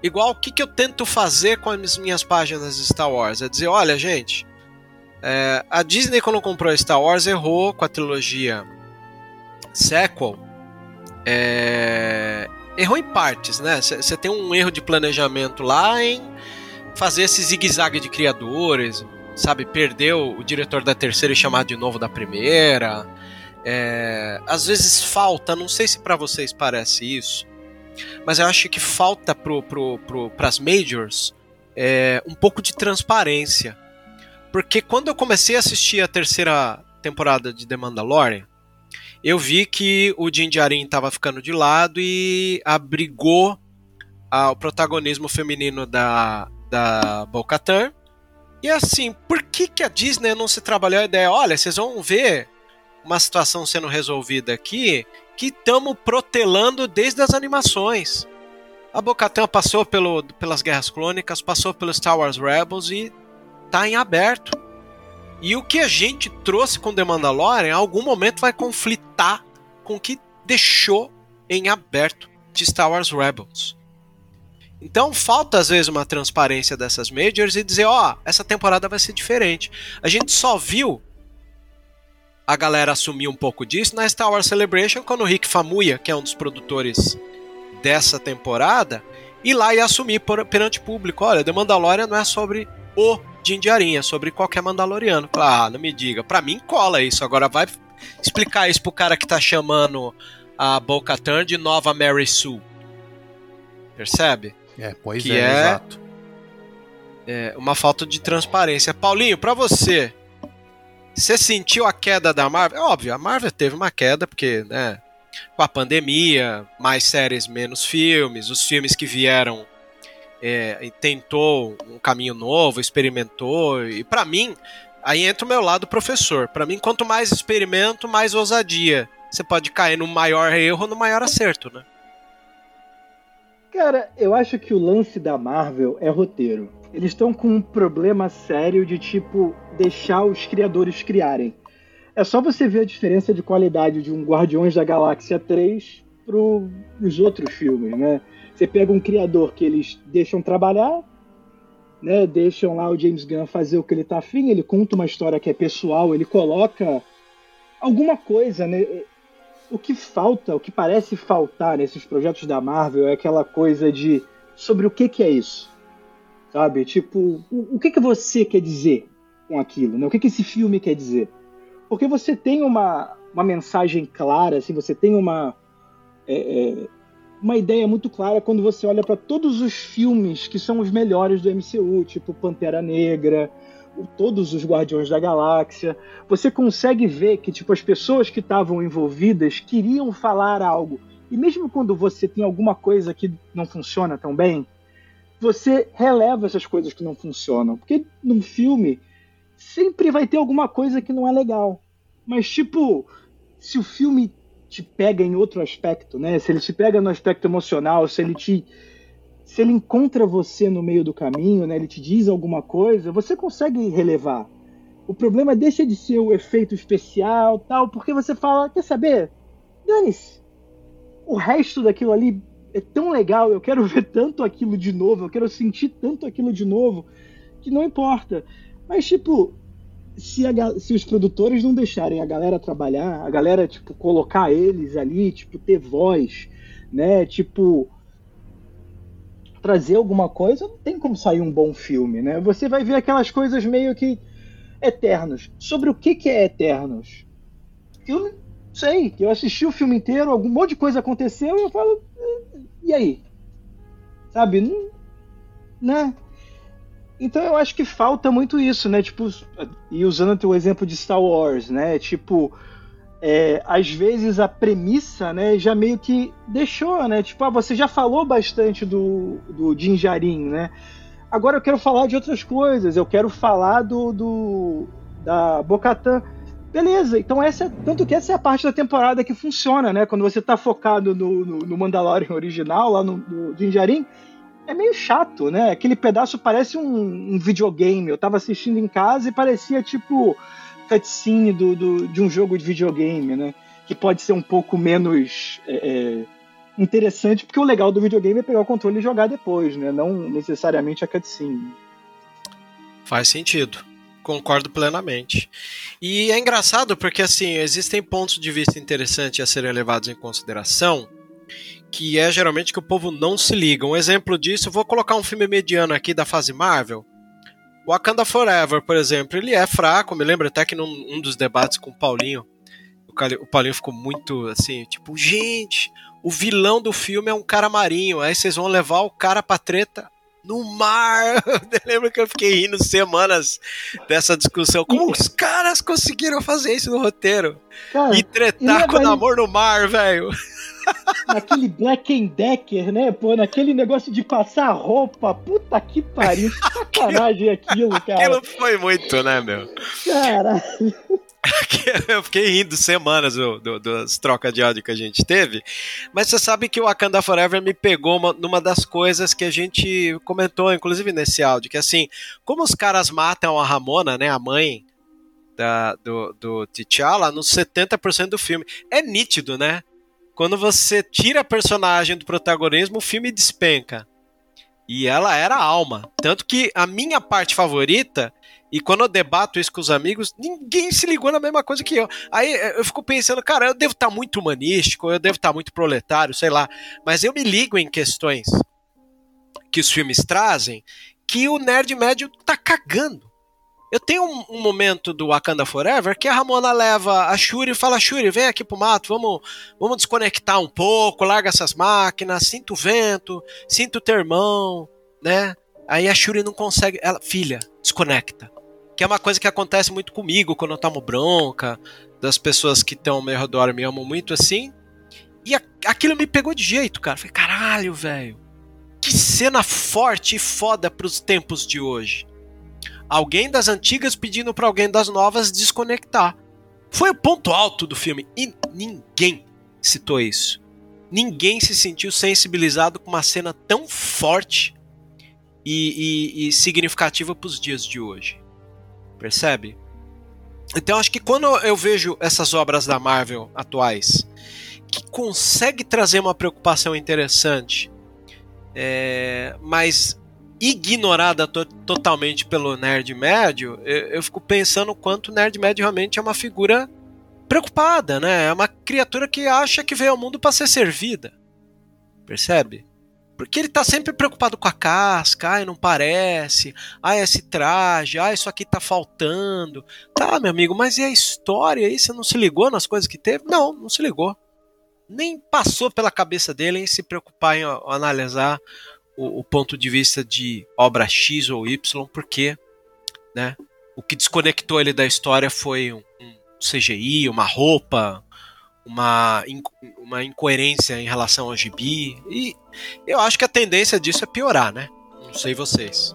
igual o que, que eu tento fazer com as minhas páginas de Star Wars? É dizer, olha, gente, é, a Disney, quando comprou Star Wars, errou com a trilogia sequel. É, errou em partes, né? Você tem um erro de planejamento lá em fazer esse zigue-zague de criadores, sabe? Perdeu o diretor da terceira e chamar de novo da primeira. É, às vezes falta, não sei se para vocês parece isso, mas eu acho que falta pro, pro, pro, pras majors é, um pouco de transparência. Porque quando eu comecei a assistir a terceira temporada de The Mandalorian, eu vi que o Din Djarin estava ficando de lado e abrigou o protagonismo feminino da, da Bo-Katan. E assim, por que, que a Disney não se trabalhou a ideia? Olha, vocês vão ver uma situação sendo resolvida aqui que estamos protelando desde as animações. A Bocatan passou pelo, pelas Guerras Clônicas, passou pelos Star Wars Rebels e tá em aberto. E o que a gente trouxe com The Mandalorian, em algum momento vai conflitar com o que deixou em aberto de Star Wars Rebels. Então falta às vezes uma transparência dessas majors e dizer, ó, oh, essa temporada vai ser diferente. A gente só viu a galera assumir um pouco disso na Star Wars Celebration quando o Rick Famuyiwa, que é um dos produtores dessa temporada, ir lá e assumir por, perante o público: olha, The Mandalorian não é sobre o Din Djarin, é sobre qualquer Mandaloriano. Ah, não me diga. Pra mim cola isso. Agora vai explicar isso pro cara que tá chamando a Boca Turn de nova Mary Sue. Percebe? É, pois que é, é, exato. É uma falta de transparência. Paulinho, para você, você sentiu a queda da Marvel? É óbvio, a Marvel teve uma queda, porque, né, com a pandemia, mais séries, menos filmes, os filmes que vieram é, tentou um caminho novo, experimentou, e para mim, aí entra o meu lado professor. Para mim, quanto mais experimento, mais ousadia. Você pode cair no maior erro no maior acerto, né? Cara, eu acho que o lance da Marvel é roteiro. Eles estão com um problema sério de tipo deixar os criadores criarem. É só você ver a diferença de qualidade de um Guardiões da Galáxia 3 para os outros filmes, né? Você pega um criador que eles deixam trabalhar, né? Deixam lá o James Gunn fazer o que ele tá afim, ele conta uma história que é pessoal, ele coloca alguma coisa, né? O que falta, o que parece faltar nesses projetos da Marvel é aquela coisa de sobre o que, que é isso, sabe? Tipo, o, o que, que você quer dizer com aquilo, né? O que, que esse filme quer dizer? Porque você tem uma, uma mensagem clara, assim, você tem uma, é, é, uma ideia muito clara quando você olha para todos os filmes que são os melhores do MCU, tipo Pantera Negra, todos os Guardiões da Galáxia. Você consegue ver que tipo as pessoas que estavam envolvidas queriam falar algo. E mesmo quando você tem alguma coisa que não funciona tão bem, você releva essas coisas que não funcionam. Porque num filme sempre vai ter alguma coisa que não é legal. Mas, tipo, se o filme te pega em outro aspecto, né? Se ele te pega no aspecto emocional, se ele te. Se ele encontra você no meio do caminho, né? Ele te diz alguma coisa, você consegue relevar. O problema deixa de ser o efeito especial, tal, porque você fala, quer saber? Dane-se. O resto daquilo ali é tão legal, eu quero ver tanto aquilo de novo, eu quero sentir tanto aquilo de novo, que não importa. Mas, tipo, se, a, se os produtores não deixarem a galera trabalhar, a galera, tipo, colocar eles ali, tipo, ter voz, né? Tipo, trazer alguma coisa, não tem como sair um bom filme, né? Você vai ver aquelas coisas meio que eternos. Sobre o que, que é eternos? Eu não sei. Eu assisti o filme inteiro, algum monte de coisa aconteceu e eu falo, e aí? Sabe? Não, né? Então eu acho que falta muito isso, né? Tipo, e usando o exemplo de Star Wars, né? Tipo, é, às vezes a premissa, né, já meio que deixou, né? Tipo, ah, você já falou bastante do, do Din Djarin, né? Agora eu quero falar de outras coisas, eu quero falar do, do da Bocatan. Beleza, então essa, tanto que essa é a parte da temporada que funciona, né? Quando você tá focado no, no, no Mandalorian original, lá no, no Din Djarin, é meio chato, né? Aquele pedaço parece um, um, videogame. Eu tava assistindo em casa e parecia tipo cutscene do, do, de um jogo de videogame, né? Que pode ser um pouco menos é, é, interessante, porque o legal do videogame é pegar o controle e jogar depois, né? Não necessariamente a cutscene. Faz sentido. Concordo plenamente. E é engraçado porque, assim, existem pontos de vista interessantes a serem levados em consideração que é geralmente que o povo não se liga. Um exemplo disso, vou colocar um filme mediano aqui da fase Marvel. Wakanda Forever, por exemplo, ele é fraco. Me lembro até que num um dos debates com o Paulinho, o Paulinho ficou muito assim, tipo, gente, o vilão do filme é um cara marinho. Aí vocês vão levar o cara pra treta no mar. Eu lembro que eu fiquei rindo semanas dessa discussão. Como os caras conseguiram fazer isso no roteiro? Cara, e tretar leva com o namoro no mar, velho. naquele Black and Decker, né? Pô, naquele negócio de passar roupa. Puta que pariu. Que sacanagem aquilo, cara. Aquilo foi muito, né, meu? Cara, Eu fiquei rindo semanas do, do- das trocas de áudio que a gente teve. Mas você sabe que o Wakanda Forever me pegou uma- numa das coisas que a gente comentou, inclusive nesse áudio, que assim, como os caras matam a Ramona, né, a mãe da, do, do T'Challa, nos 70% do filme. É nítido, né? Quando você tira a personagem do protagonismo, o filme despenca. E ela era alma. Tanto que a minha parte favorita e quando eu debato isso com os amigos, ninguém se ligou na mesma coisa que eu. Aí eh, eu fico pensando, cara, eu devo estar muito humanístico, eu devo estar muito proletário, sei lá. Mas eu me ligo em questões que os filmes trazem que o nerd médio tá cagando. Eu tenho um, um momento do Wakanda Forever que a Ramona leva a Shuri e fala: Shuri, vem aqui pro mato, vamos, vamos desconectar um pouco, larga essas máquinas, sinta o vento, sinta o teu irmão, né? Aí a Shuri não consegue. Ela, filha, desconecta. Que é uma coisa que acontece muito comigo quando eu tomo bronca, das pessoas que estão ao meu redor me amam muito assim. E a- aquilo me pegou de jeito, cara. Falei, caralho, velho. Que cena forte e foda pros tempos de hoje. Alguém das antigas pedindo pra alguém das novas desconectar. Foi o ponto alto do filme. E ninguém citou isso. Ninguém se sentiu sensibilizado com uma cena tão forte e, e- e significativa pros dias de hoje. Percebe? Então acho que quando eu vejo essas obras da Marvel atuais que consegue trazer uma preocupação interessante, é, mas ignorada to- totalmente pelo nerd médio, eu, eu fico pensando o quanto o nerd médio realmente é uma figura preocupada, né? É uma criatura que acha que veio ao mundo para ser servida. Percebe? Porque ele tá sempre preocupado com a casca, ai, não parece, ai, esse traje, ai, isso aqui tá faltando. Tá, meu amigo, mas e a história aí? Você não se ligou nas coisas que teve? Não, não se ligou. Nem passou pela cabeça dele em se preocupar em analisar o, o ponto de vista de obra X ou Y, porque né, o que desconectou ele da história foi um, um CGI, uma roupa, uma, inco- uma incoerência em relação ao gibi. E eu acho que a tendência disso é piorar, né? Não sei vocês.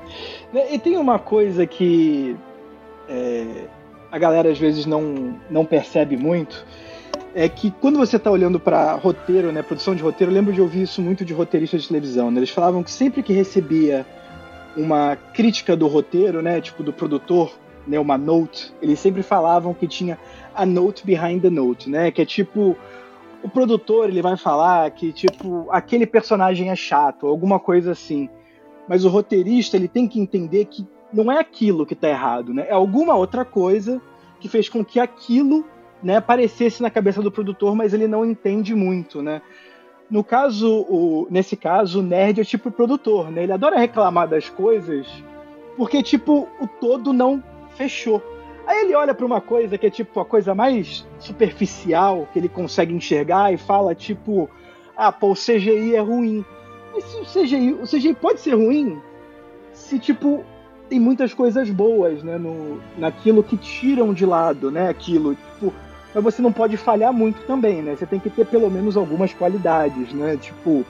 Né, E tem uma coisa que é, a galera às vezes não, não percebe muito, é que quando você está olhando para roteiro, né, produção de roteiro, eu lembro de ouvir isso muito de roteiristas de televisão. né? Eles falavam que sempre que recebia uma crítica do roteiro, né, tipo do produtor, né, uma note, eles sempre falavam que tinha a note behind the note, né, que é tipo o produtor ele vai falar que tipo aquele personagem é chato, alguma coisa assim mas o roteirista ele tem que entender que não é aquilo que está errado, né? É alguma outra coisa que fez com que aquilo, né, aparecesse na cabeça do produtor, mas ele não entende muito, né? No caso, o, nesse caso, o nerd é tipo o produtor, né? Ele adora reclamar das coisas porque tipo o todo não fechou. Aí ele olha para uma coisa que é tipo a coisa mais superficial que ele consegue enxergar e fala tipo, ah, pô, o CGI é ruim. Mas se o CGI, o CGI pode ser ruim se, tipo, tem muitas coisas boas, né, no, naquilo que tiram de lado, né, aquilo, tipo, mas você não pode falhar muito também, né, você tem que ter pelo menos algumas qualidades, né, tipo,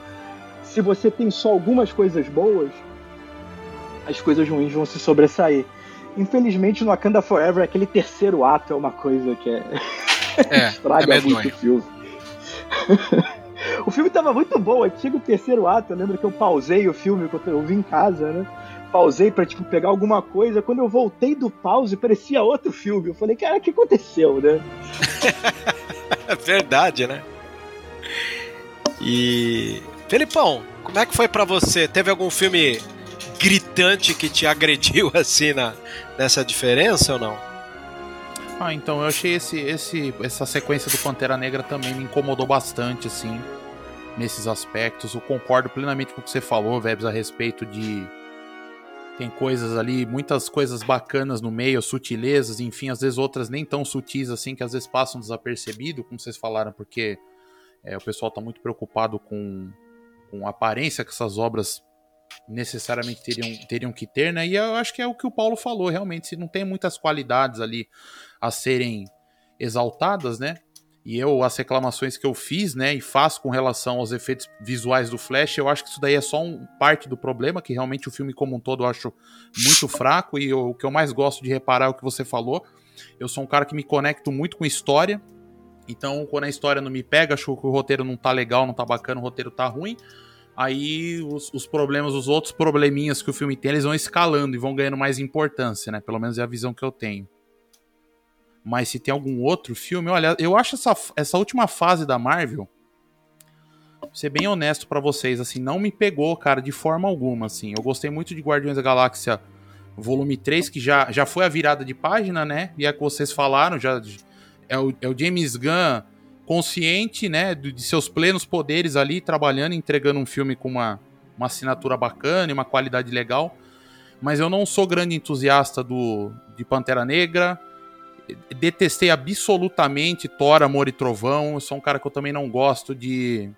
se você tem só algumas coisas boas, as coisas ruins vão se sobressair. Infelizmente, no Wakanda Forever, aquele terceiro ato é uma coisa que é... É, estraga é muito o filme. o filme tava muito bom. Aí chega o terceiro ato, eu lembro que eu pausei o filme quando eu vim em casa, né? Pausei pra, tipo, pegar alguma coisa. Quando eu voltei do pause, parecia outro filme. Eu falei, cara, o que aconteceu, né? Verdade, né? E. Felipão, como é que foi pra você? Teve algum filme gritante que te agrediu assim na, nessa diferença ou não? Ah, então eu achei esse, esse, essa sequência do Pantera Negra também me incomodou bastante, assim, nesses aspectos. Eu concordo plenamente com o que você falou, Vebs, a respeito de. Tem coisas ali, muitas coisas bacanas no meio, sutilezas, enfim, às vezes outras nem tão sutis assim, que às vezes passam desapercebido, como vocês falaram, porque é, o pessoal está muito preocupado com, com a aparência que essas obras necessariamente teriam, teriam que ter, né? E eu acho que é o que o Paulo falou, realmente, se não tem muitas qualidades ali a serem exaltadas, né? E eu, as reclamações que eu fiz, né, e faço com relação aos efeitos visuais do Flash, eu acho que isso daí é só um parte do problema, que realmente o filme como um todo eu acho muito fraco, e eu, o que eu mais gosto de reparar é o que você falou. Eu sou um cara que me conecto muito com história, então quando a história não me pega, acho que o roteiro não tá legal, não tá bacana, o roteiro tá ruim, aí os, os, problemas, os outros probleminhas que o filme tem, eles vão escalando e vão ganhando mais importância, né? Pelo menos é a visão que eu tenho. Mas se tem algum outro filme, olha, eu acho essa, essa última fase da Marvel, ser bem honesto para vocês, assim, não me pegou, cara, de forma alguma, assim. Eu gostei muito de Guardiões da Galáxia volume 3, que já, já foi a virada de página, né? E é que vocês falaram, já é o, é o James Gunn consciente, né, de, de seus plenos poderes ali, trabalhando, entregando um filme com uma, uma assinatura bacana e uma qualidade legal. Mas eu não sou grande entusiasta do de Pantera Negra. Detestei absolutamente Thor, Amor e Trovão. Eu sou um cara que eu também não gosto de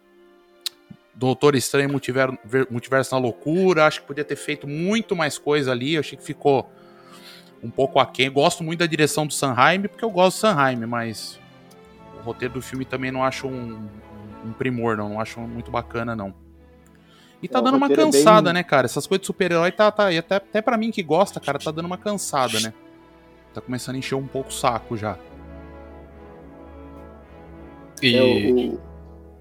Doutor Estranho Multiverso, Multiverso na Loucura. Acho que podia ter feito muito mais coisa ali. Eu achei que ficou um pouco aquém. Gosto muito da direção do Sanheim, porque eu gosto do Sanheim, mas roteiro do filme também não acho um, um primor, não. Não acho muito bacana, não. E tá é, dando uma cansada, é bem... né, cara? Essas coisas de super-herói tá, tá. E até, até pra mim que gosta, cara, tá dando uma cansada, né? Tá começando a encher um pouco o saco já. E. É, o,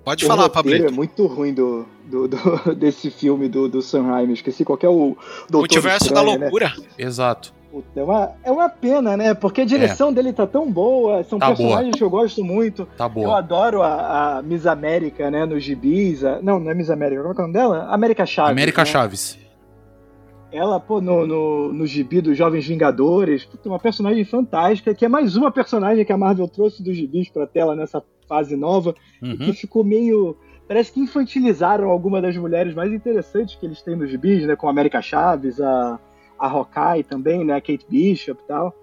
Pode o falar, Pablo. é muito ruim do, do, do, desse filme do, do Sanheim. Esqueci qual é o. Multiverso Estranho, da né? Loucura. Né? Exato. Puta, é, uma, é uma pena, né? Porque a direção é. dele tá tão boa, são tá personagens boa. que eu gosto muito. Tá boa. Eu adoro a, a Miss América, né? Nos gibis. A, não, não é Miss América, qual é o nome dela? América Chaves. América né? Chaves. Ela, pô, no, no, no gibi dos Jovens Vingadores, puta, uma personagem fantástica, que é mais uma personagem que a Marvel trouxe dos gibis pra tela nessa fase nova, uhum. que ficou meio parece que infantilizaram alguma das mulheres mais interessantes que eles têm nos gibis, né? Com a América Chaves, a, a Hawkeye também, né? A Kate Bishop e tal.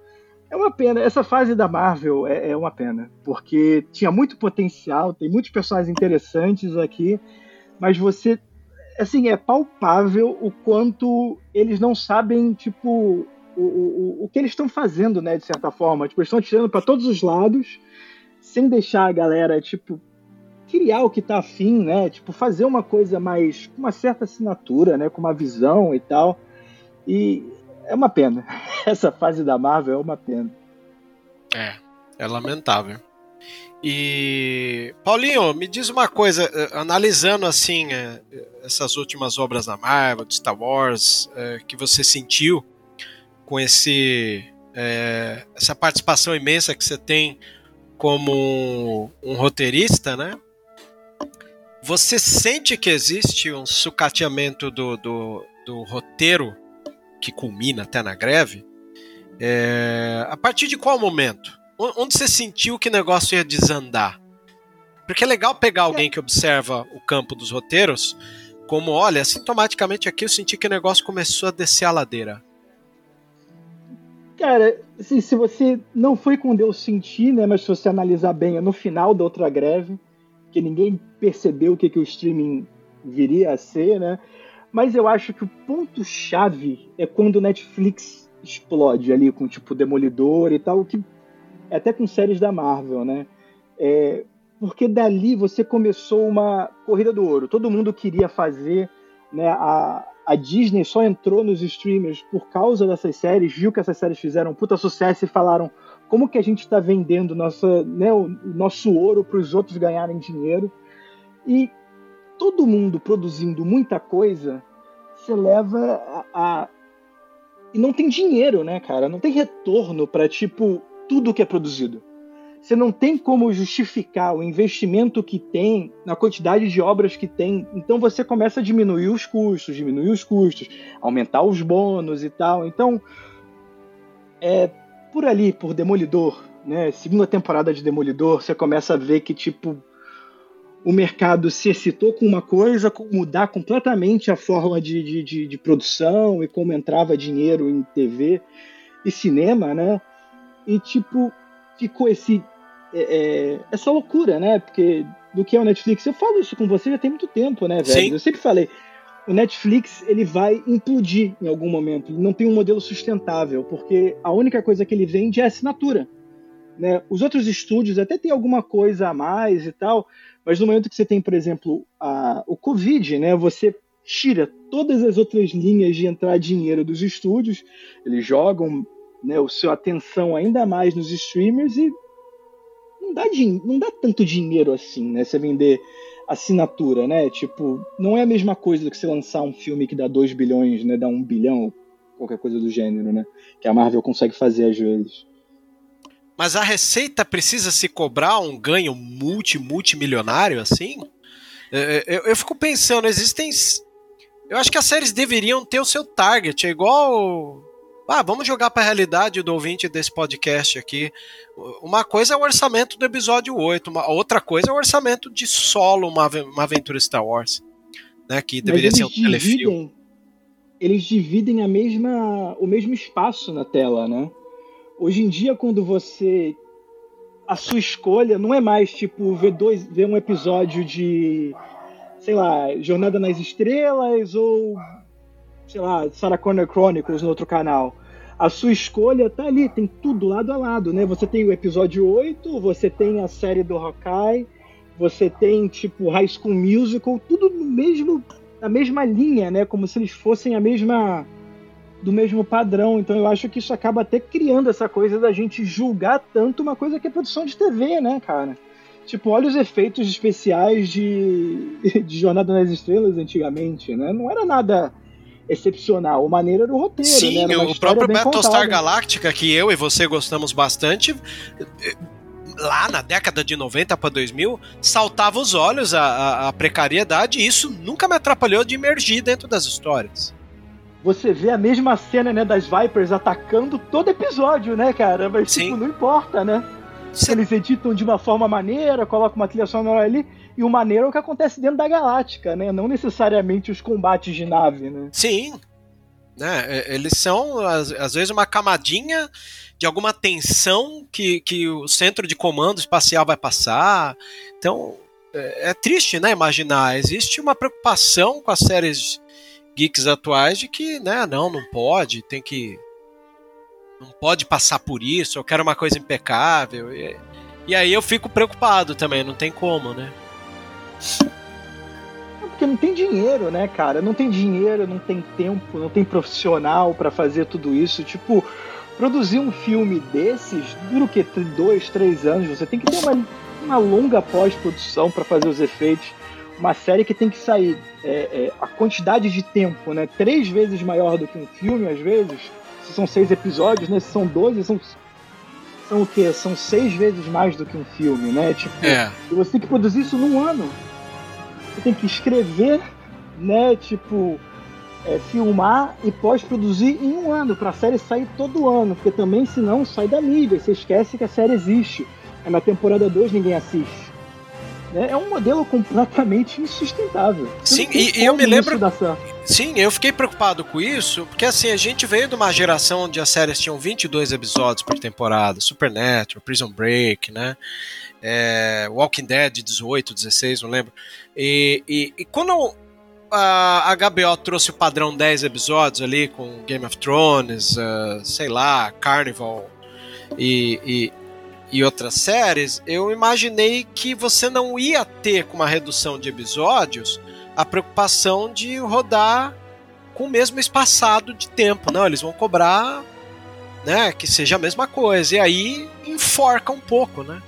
É uma pena. Essa fase da Marvel é, é, uma pena, porque tinha muito potencial, tem muitos personagens interessantes aqui, mas você, assim, é palpável o quanto eles não sabem, tipo, o, o, o que eles estão fazendo, né? De certa forma, tipo, eles estão tirando para todos os lados, sem deixar a galera, tipo, criar o que tá afim, né? Tipo, fazer uma coisa mais com uma certa assinatura, né? Com uma visão e tal. E é uma pena. Essa fase da Marvel é uma pena. É, é lamentável. E Paulinho, me diz uma coisa, eh, analisando assim eh, essas últimas obras da Marvel, de Star Wars, eh, que você sentiu com esse essa participação imensa que você tem como um roteirista, né? Você sente que existe um sucateamento do, do, do roteiro que culmina até na greve, é, a partir de qual momento? Onde você sentiu que o negócio ia desandar? Porque é legal pegar alguém que observa o campo dos roteiros, como, olha, sintomaticamente aqui eu senti que o negócio começou a descer a ladeira. Cara, assim, se você não foi quando eu senti, né, mas se você analisar bem, é no final da outra greve, que ninguém percebeu o que, que o streaming viria a ser, né? Mas eu acho que o ponto-chave é quando o Netflix explode ali com tipo Demolidor e tal, que até com séries da Marvel, né? É, porque dali você começou uma corrida do ouro. Todo mundo queria fazer, né? A, a Disney só entrou nos streamers por causa dessas séries, viu que essas séries fizeram um puta sucesso e falaram como que a gente está vendendo nossa, né, o, o nosso ouro para os outros ganharem dinheiro. E todo mundo produzindo muita coisa, você leva a, a, e não tem dinheiro, né, cara? Não tem retorno para tipo tudo que é produzido. Você não tem como justificar o investimento que tem na quantidade de obras que tem. Então você começa a diminuir os custos, diminuir os custos, aumentar os bônus e tal. Então, é por ali, por Demolidor, né? Segunda temporada de Demolidor, você começa a ver que tipo o mercado se excitou com uma coisa, mudar completamente a forma de, de, de, de produção e como entrava dinheiro em TV e cinema, né? E tipo ficou esse é, é, essa loucura, né? Porque do que é o Netflix, eu falo isso com você já tem muito tempo, né, velho? Sim. Eu sempre falei, o Netflix ele vai implodir em algum momento. Ele não tem um modelo sustentável, porque a única coisa que ele vende é assinatura. Né? Os outros estúdios até tem alguma coisa a mais e tal, mas no momento que você tem, por exemplo, a, o Covid, né, você tira todas as outras linhas de entrar dinheiro dos estúdios, eles jogam né, o seu atenção ainda mais nos streamers e não dá, não dá tanto dinheiro assim, né? Você vender assinatura, né? Tipo, não é a mesma coisa do que você lançar um filme que dá 2 bilhões, né? Dá 1 um bilhão, qualquer coisa do gênero, né? Que a Marvel consegue fazer às vezes. Mas a receita precisa se cobrar um ganho multi, multimilionário assim? Eu, é, é, eu, eu fico pensando, existem. Eu acho que as séries deveriam ter o seu target, é igual ah, vamos jogar para a realidade do ouvinte desse podcast aqui. Uma coisa é o orçamento do episódio 8, uma outra coisa é o orçamento de solo, uma, uma aventura Star Wars. Né, que deveria ser um dividem, telefilme. Eles dividem a mesma, o mesmo espaço na tela, né? Hoje em dia, quando você. A sua escolha não é mais tipo ver, dois, ver um episódio de. Sei lá, Jornada nas Estrelas ou sei lá, Sarah Connor Chronicles no outro canal a sua escolha tá ali, tem tudo lado a lado, né? Você tem o episódio 8, você tem a série do Hawkeye, você tem, tipo, High School Musical, tudo no mesmo, na mesma linha, né? Como se eles fossem a mesma do mesmo padrão. Então eu acho que isso acaba até criando essa coisa da gente julgar tanto uma coisa que é produção de TV, né, cara? Tipo, olha os efeitos especiais de, de Jornada nas Estrelas antigamente, né? Não era nada excepcional. O maneiro era o roteiro. Sim, né? o próprio Battlestar Galactica, que eu e você gostamos bastante, lá na década de 90 para 2000, saltava os olhos a, a, a, precariedade e isso nunca me atrapalhou de emergir dentro das histórias. Você vê a mesma cena, né, das Vipers atacando todo episódio, né, cara? Mas, Sim. tipo, não importa, né? Sim. Eles editam de uma forma maneira, colocam uma trilha sonora ali e o maneiro é o que acontece dentro da galáctica, né? Não necessariamente os combates de nave, né? Sim. Né? Eles são, às, às vezes, uma camadinha de alguma tensão que, que o centro de comando espacial vai passar. Então, é, é triste, né? Imaginar. Existe uma preocupação com as séries geeks atuais de que, né, não, não pode, tem que. Não pode passar por isso, eu quero uma coisa impecável. E, e aí eu fico preocupado também, não tem como, né? Porque não tem dinheiro, né, cara? Não tem dinheiro, não tem tempo, não tem profissional para fazer tudo isso. Tipo, produzir um filme desses dura o quê? Dois, três anos. Você tem que ter uma, uma longa pós-produção para fazer os efeitos. Uma série que tem que sair é, é, a quantidade de tempo, né? Três vezes maior do que um filme, às vezes. Se são seis episódios, né? Se são doze, são são o quê? São seis vezes mais do que um filme, né? Tipo, é. você tem que produzir isso num ano. Você tem que escrever, né? Tipo, é, filmar e pós-produzir em um ano, para a série sair todo ano, porque também, senão, sai da mídia. Você esquece que a série existe. É na temporada 2 ninguém assiste. Né? É um modelo completamente insustentável. Sim, e, e eu me lembro. Sim, eu fiquei preocupado com isso, porque assim, a gente veio de uma geração onde as séries tinham 22 episódios por temporada, Supernatural, Prison Break, né? É, Walking Dead 18, 16, não lembro. E, e, e quando a HBO trouxe o padrão 10 episódios ali com Game of Thrones, uh, sei lá, Carnival e, e, e, outras séries, eu imaginei que você não ia ter com uma redução de episódios a preocupação de rodar com o mesmo espaçado de tempo, não, eles vão cobrar né, que seja a mesma coisa, e aí enforca um pouco, né?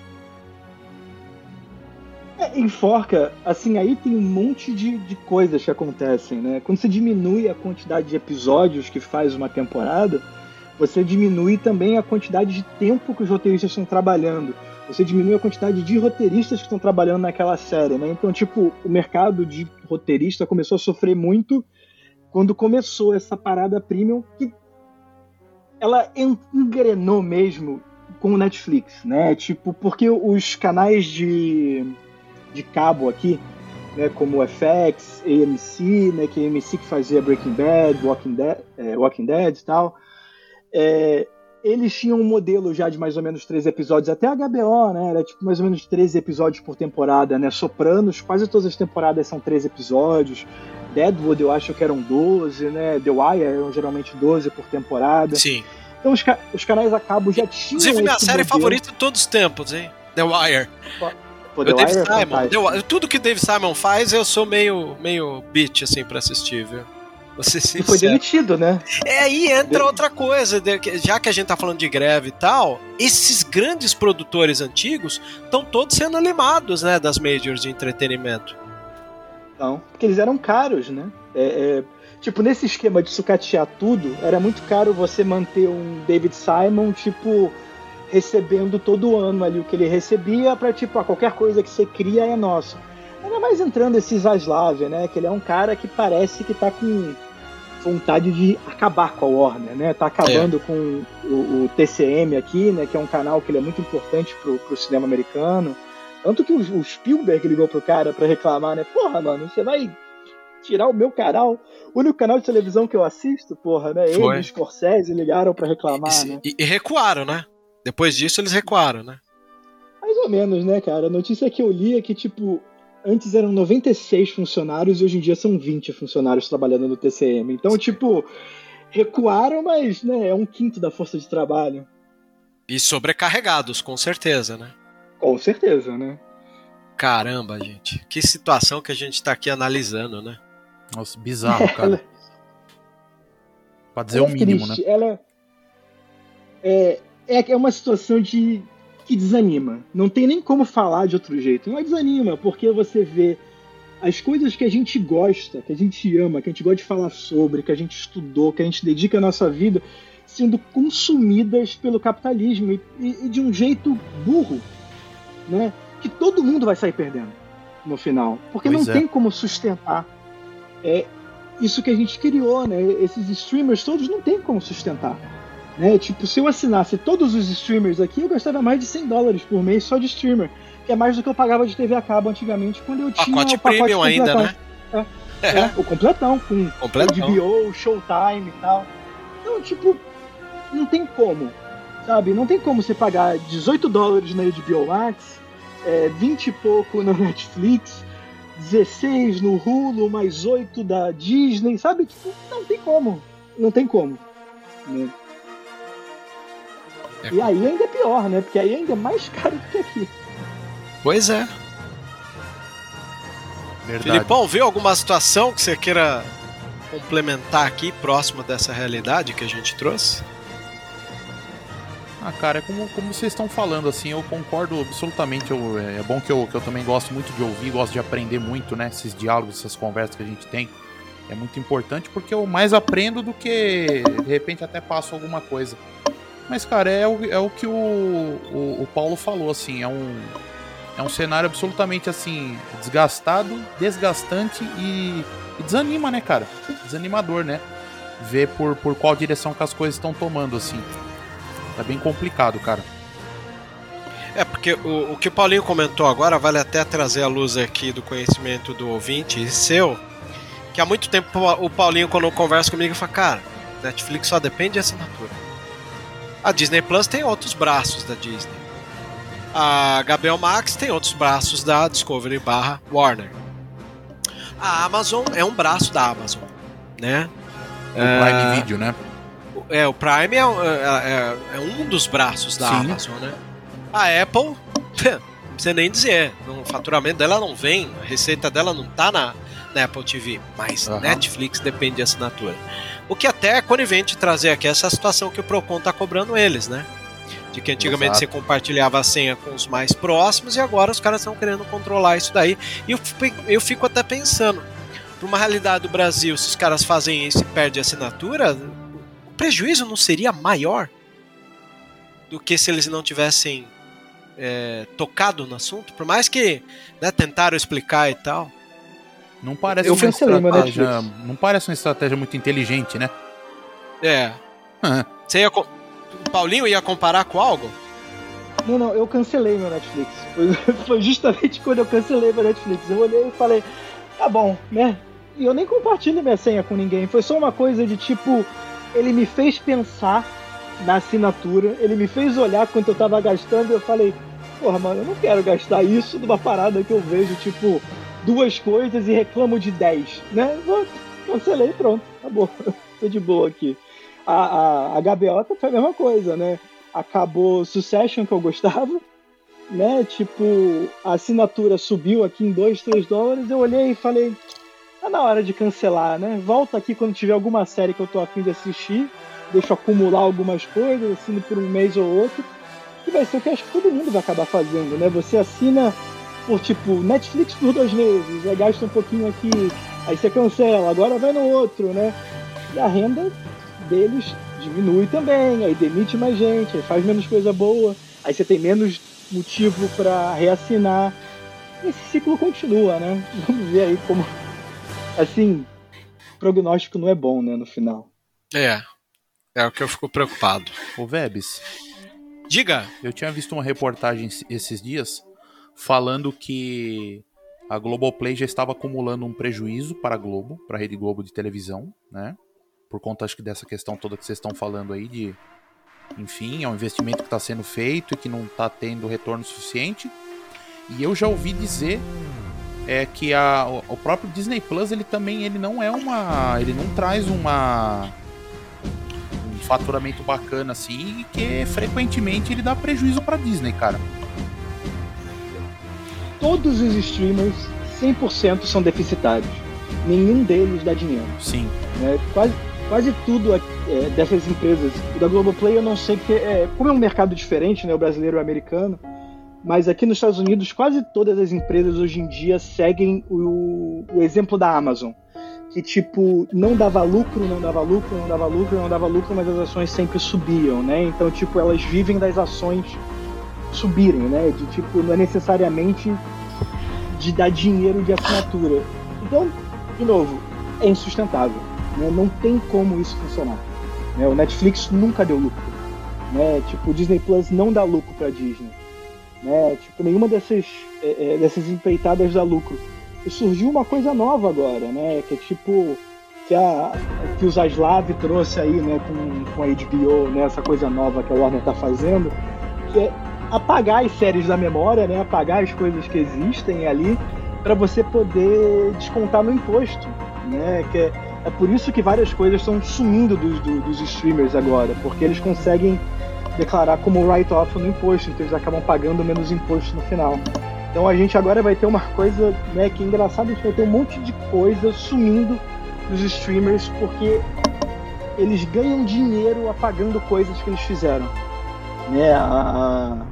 É, enforca, assim, aí tem um monte de, de coisas que acontecem, né? Quando você diminui a quantidade de episódios que faz uma temporada, você diminui também a quantidade de tempo que os roteiristas estão trabalhando. Você diminui a quantidade de roteiristas que estão trabalhando naquela série, né? Então, tipo, o mercado de roteirista começou a sofrer muito quando começou essa parada premium que ela engrenou mesmo com o Netflix, né? Tipo, porque os canais de, de cabo aqui, né, como o FX, AMC, né, que é a AMC que fazia Breaking Bad, Walking Dead, é, Walking Dead e tal, é, eles tinham um modelo já de mais ou menos 13 episódios, até a HBO, né? Era tipo mais ou menos 13 episódios por temporada, né? Sopranos, quase todas as temporadas são 13 episódios. Deadwood eu acho que eram 12, né? The Wire eram geralmente 12 por temporada. Sim. Então os, os canais a cabo já tinham. Inclusive, minha série modelo. favorita de todos os tempos, hein? The Wire. Pô, o The Wire é Simon. fantástico. The Wi- tudo que Dave Simon faz, eu sou meio, meio bitch, assim, pra assistir, viu? Vou ser E foi demitido, né? É, aí entra outra coisa, já que a gente tá falando de greve e tal, esses grandes produtores antigos estão todos sendo limados, né, das majors de entretenimento. Não, porque eles eram caros, né? É, é, tipo, nesse esquema de sucatear tudo, era muito caro você manter um David Simon, tipo, recebendo todo ano ali o que ele recebia pra, tipo, ah, qualquer coisa que você cria é nosso. Ainda mais entrando esse Zaslav, né? Que ele é um cara que parece que tá com vontade de acabar com a Warner, né? Tá acabando com o, o TCM aqui, né? Que é um canal que ele é muito importante pro, pro cinema americano. Tanto que o, o Spielberg ligou pro cara pra reclamar, né? Porra, mano, você vai tirar o meu canal? O único canal de televisão que eu assisto, porra, né? Foi. Ele e o Scorsese ligaram pra reclamar, E, né? e- e recuaram, né? Depois disso eles recuaram, né? Mais ou menos, né, cara? A notícia que eu li é que, tipo, antes eram 96 funcionários e hoje em dia são 20 funcionários trabalhando no TCM. Então, tipo, recuaram, mas, né, é um quinto da força de trabalho. E sobrecarregados, com certeza, né? Com certeza, né? Caramba, gente. Que situação que a gente tá aqui analisando, né? Nossa, bizarro, cara. Pra dizer Ela o é mínimo, né? Ela é, é, é uma situação de que desanima. Não tem nem como falar de outro jeito. Não desanima, porque você vê as coisas que a gente gosta, que a gente ama, que a gente gosta de falar sobre, que a gente estudou, que a gente dedica a nossa vida, sendo consumidas pelo capitalismo e, e- e de um jeito burro, né? Que todo mundo vai sair perdendo no final, porque Pois não é. tem como sustentar é isso que a gente criou, né? Esses streamers todos não tem como sustentar. Né? Tipo, se eu assinasse todos os streamers aqui, eu gastava mais de 100 dólares por mês só de streamer. Que é mais do que eu pagava de TV a cabo antigamente quando eu tinha Pacote o pacote premium ainda, né? É, é, o completão, com Completão. HBO, Showtime e tal. Então, tipo, não tem como, sabe? Não tem como você pagar 18 dólares na HBO Max, é, 20 e pouco na Netflix, 16 no Hulu, mais 8 da Disney, sabe? Tipo, não tem como. Não tem como. né? É E aí ainda é pior, né? Porque aí ainda é mais caro do que aqui. Pois é. Verdade. Filipão, viu alguma situação que você queira complementar aqui, próximo dessa realidade que a gente trouxe? Ah, cara, é como, como vocês estão falando, assim, eu concordo absolutamente. Eu, é é bom que eu, que eu também gosto muito de ouvir, gosto de aprender muito, né? Esses diálogos, essas conversas que a gente tem. É muito importante porque eu mais aprendo do que, de repente, até passo alguma coisa. Mas, cara, é o, é o que o, o, o Paulo falou, assim, é um, é um cenário absolutamente, assim, desgastado, desgastante e, e desanima, né, cara? Desanimador, né? Ver por, por qual direção que as coisas estão tomando, assim. Tá bem complicado, cara. É, porque o, o que o Paulinho comentou agora vale até trazer a luz aqui do conhecimento do ouvinte e seu, que há muito tempo o Paulinho, quando conversa comigo, fala, cara, Netflix só depende de assinatura. A Disney Plus tem outros braços da Disney. A HBO Max tem outros braços da Discovery barra Warner. A Amazon é um braço da Amazon, né? O Prime Video, né? É, o Prime é, um- é- é- é um dos braços da Sim. Amazon, né? A Apple, não precisa nem dizer, o faturamento dela não vem, a receita dela não tá na, na Apple TV, mas Aham. Netflix depende de assinatura. O que até é conivente trazer aqui essa situação que o Procon tá cobrando eles, né? De que antigamente Exato. você compartilhava a senha com os mais próximos e agora os caras estão querendo controlar isso daí. E eu, eu fico até pensando, para uma realidade do Brasil, se os caras fazem isso e perdem a assinatura, o prejuízo não seria maior do que se eles não tivessem é, tocado no assunto? Por mais que né, tentaram explicar e tal. Não parece Eu uma cancelei meu estratégia. Netflix. Não parece uma estratégia muito inteligente, né? É. Ah, Você ia. co- O Paulinho ia comparar com algo? Não, não, eu cancelei meu Netflix. Foi, foi justamente quando eu cancelei meu Netflix. Eu olhei e falei, tá bom, né? E eu nem compartilho minha senha com ninguém. Foi só uma coisa de tipo, ele me fez pensar na assinatura, ele me fez olhar quanto eu tava gastando e eu falei, porra, mano, eu não quero gastar isso numa parada que eu vejo, tipo, duas coisas e reclamo de dez, né? Eu cancelei pronto, acabou. Tô de boa aqui. A, a, a foi a mesma coisa, né? acabou Succession que eu gostava, né? Tipo, a assinatura subiu aqui em 2, 3 dólares, eu olhei e falei, tá na hora de cancelar, né? Volta aqui quando tiver alguma série que eu tô afim de assistir, deixa acumular algumas coisas, assino por um mês ou outro, que vai ser o que acho que todo mundo vai acabar fazendo, né? Você assina por tipo Netflix por dois meses, aí gasta um pouquinho aqui, aí você cancela, agora vai no outro, né? E a renda deles diminui também, aí demite mais gente, aí faz menos coisa boa, aí você tem menos motivo para reassinar. Esse ciclo continua, né? Vamos ver aí como. Assim, o prognóstico não é bom, né, no final. É. É o que eu fico preocupado. Ô, Vebs, Diga. eu tinha visto uma reportagem esses dias falando que a Globoplay já estava acumulando um prejuízo para a Globo, para a Rede Globo de televisão, né? Por conta, acho que dessa questão toda que vocês estão falando aí de. Enfim, é um investimento que está sendo feito e que não está tendo retorno suficiente. E eu já ouvi dizer é que a, o- próprio Disney Plus ele também ele não é uma ele não traz uma um faturamento bacana assim que frequentemente ele dá prejuízo para Disney cara Todos os streamers, 100% são deficitários. Nenhum deles dá dinheiro. sim né? Quase, quase tudo é, dessas empresas. O da Globoplay eu não sei porque, é, como é um mercado diferente, né, o brasileiro e o americano, mas aqui nos Estados Unidos quase todas as empresas hoje em dia seguem o, o exemplo da Amazon. Que tipo, não dava lucro, não dava lucro, não dava lucro, não dava lucro, mas as ações sempre subiam, né? Então, tipo, elas vivem das ações subirem, né? De tipo, não é necessariamente de dar dinheiro de assinatura. Então, de novo, é insustentável. né? Não tem como isso funcionar. né? O Netflix nunca deu lucro. Né? Tipo, o Disney Plus não dá lucro pra Disney. Né? Tipo, nenhuma dessas, é, é, dessas empreitadas dá lucro. E surgiu uma coisa nova agora, né? Que é tipo. Que, a, que o Zaslav trouxe aí, né, com, com a HBO, né, essa coisa nova que a Warner tá fazendo, que é apagar as séries da memória, né, apagar as coisas que existem ali, para você poder descontar no imposto, né, que é, é por isso que várias coisas estão sumindo dos, do- dos streamers agora, porque eles conseguem declarar como write-off no imposto, então eles acabam pagando menos imposto no final. Então a gente agora vai ter uma coisa, né, que é engraçado, a gente vai ter um monte de coisa sumindo dos streamers porque eles ganham dinheiro apagando coisas que eles fizeram. Né, a, a-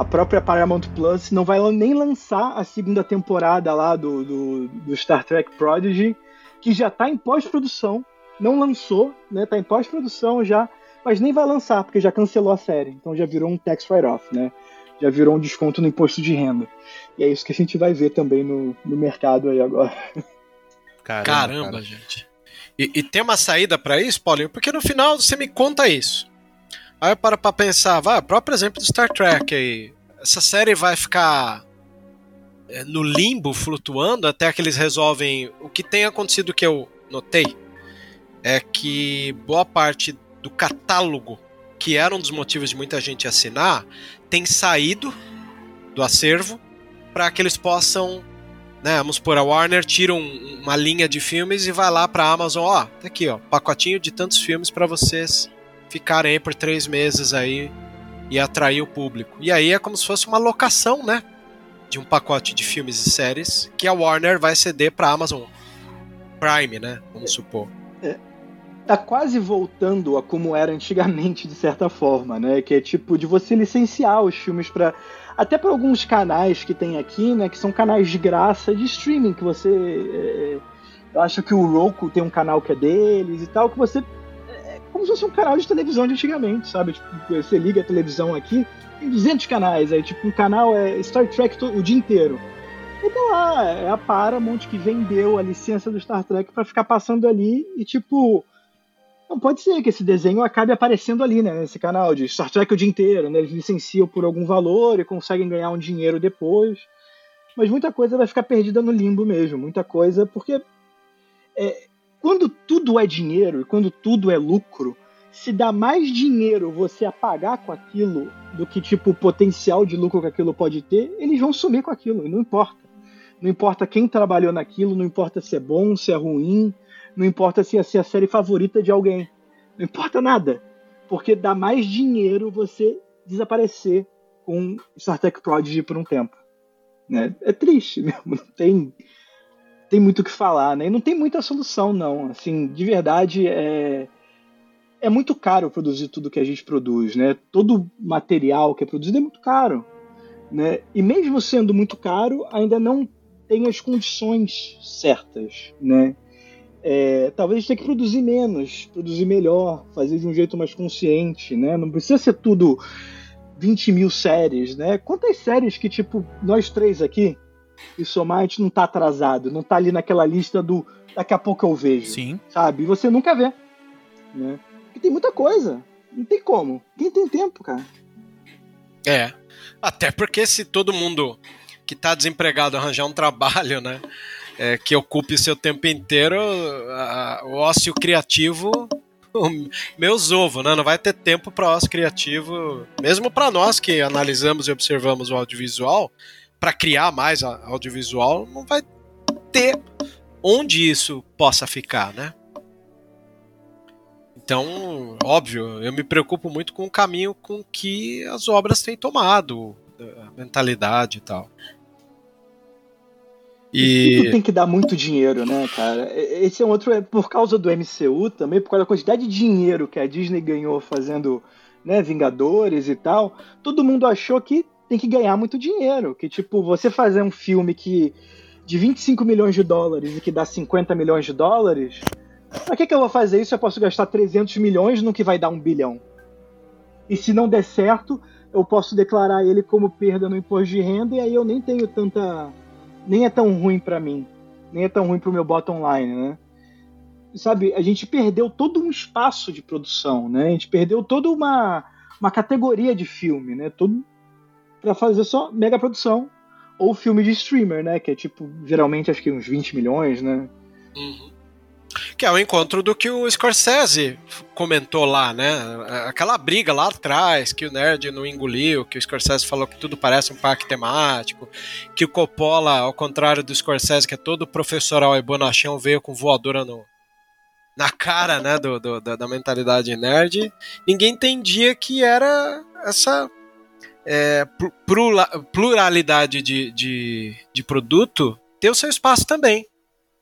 a própria Paramount Plus não vai nem lançar a segunda temporada lá do, do, do Star Trek Prodigy, que já está em pós-produção, não lançou, né, tá em pós-produção já, mas nem vai lançar, porque já cancelou a série, então já virou um tax write-off, né? Já virou um desconto no imposto de renda. E é isso que a gente vai ver também no, no mercado aí agora. caramba, Caramba, cara. gente. E, e tem uma saída pra isso, Paulinho? Porque no final você me conta isso. Aí eu paro pra pensar, vai, o próprio exemplo do Star Trek aí. Essa série vai ficar é, no limbo, flutuando, até que eles resolvem. O que tem acontecido que eu notei é que boa parte do catálogo, que era um dos motivos de muita gente assinar, tem saído do acervo para que eles possam né, vamos supor, a Warner tira um- uma linha de filmes e vai lá pra Amazon, ó, tá aqui, ó, pacotinho de tantos filmes pra vocês ficarem aí por três meses aí e atrair o público. E aí é como se fosse uma locação, né, de um pacote de filmes e séries que a Warner vai ceder pra Amazon Prime, né, vamos supor. tá quase voltando a como era antigamente, de certa forma, né? Que é tipo de você licenciar os filmes para até para alguns canais que tem aqui, né? Que são canais de graça de streaming que você é, eu acho que o Roku tem um canal que é deles e tal, que você é como se fosse um canal de televisão de antigamente, sabe? Tipo, você liga a televisão aqui, tem 200 canais, aí tipo um canal é Star Trek o dia inteiro. Então lá, é a Paramount que vendeu a licença do Star Trek para ficar passando ali e tipo não pode ser que esse desenho acabe aparecendo ali, né, nesse canal de Star Trek o dia inteiro, né? Eles licenciam por algum valor e conseguem ganhar um dinheiro depois. Mas muita coisa vai ficar perdida no limbo mesmo, muita coisa, porque é, quando tudo é dinheiro e quando tudo é lucro, se dá mais dinheiro você apagar com aquilo do que tipo o potencial de lucro que aquilo pode ter, eles vão sumir com aquilo, não importa. Não importa quem trabalhou naquilo, não importa se é bom, se é ruim, não importa se ia ser a série favorita de alguém. Não importa nada. Porque dá mais dinheiro você desaparecer com Star Trek Prodigy por um tempo. Né? É triste mesmo. Não tem, tem muito o que falar. Né? E não tem muita solução, não. Assim, de verdade, é, é muito caro produzir tudo que a gente produz. Né? Todo material que é produzido é muito caro. Né? E mesmo sendo muito caro, ainda não tem as condições certas. Né? É, talvez a gente tenha que produzir menos, produzir melhor, fazer de um jeito mais consciente, né? Não precisa ser tudo 20 mil séries, né? Quantas séries que, tipo, nós três aqui, e somar, a gente não tá atrasado, não tá ali naquela lista do daqui a pouco eu vejo. Sim. Sabe? E você nunca vê. Né? Porque tem muita coisa. Não tem como. Quem tem tempo, cara? É. Até porque se todo mundo que tá desempregado arranjar um trabalho, né? é, que ocupe seu tempo inteiro, a, o ócio criativo, meus ovos, né? Não vai ter tempo para ócio criativo, mesmo para nós que analisamos e observamos o audiovisual, para criar mais audiovisual, não vai ter onde isso possa ficar, né? Então, óbvio, eu me preocupo muito com o caminho com que as obras têm tomado, a mentalidade e tal. E... Tudo tem que dar muito dinheiro, né, cara? Esse é um outro. É por causa do MCU também, por causa da quantidade de dinheiro que a Disney ganhou fazendo né, Vingadores e tal. Todo mundo achou que tem que ganhar muito dinheiro. Que, tipo, você fazer um filme que de 25 milhões de dólares e que dá 50 milhões de dólares. Pra que, que eu vou fazer isso? Eu posso gastar 300 milhões no que vai dar um bilhão. E se não der certo, eu posso declarar ele como perda no imposto de renda e aí eu nem tenho tanta nem é tão ruim para mim, nem é tão ruim pro meu bottom line, né? Sabe, a gente perdeu todo um espaço de produção, né? A gente perdeu toda uma, uma categoria de filme, né? Todo para fazer só mega produção ou filme de streamer, né? Que é tipo, geralmente acho que uns 20 milhões, né? Uhum. Que é o encontro do que o Scorsese comentou lá, né? Aquela briga lá atrás, que o nerd não engoliu, que o Scorsese falou que tudo parece um parque temático, que o Coppola, ao contrário do Scorsese, que é todo professoral e bonachão, veio com voadora no, na cara, né, do, do da, da, mentalidade nerd, ninguém entendia que era essa é, pluralidade de, de, de produto ter o seu espaço também.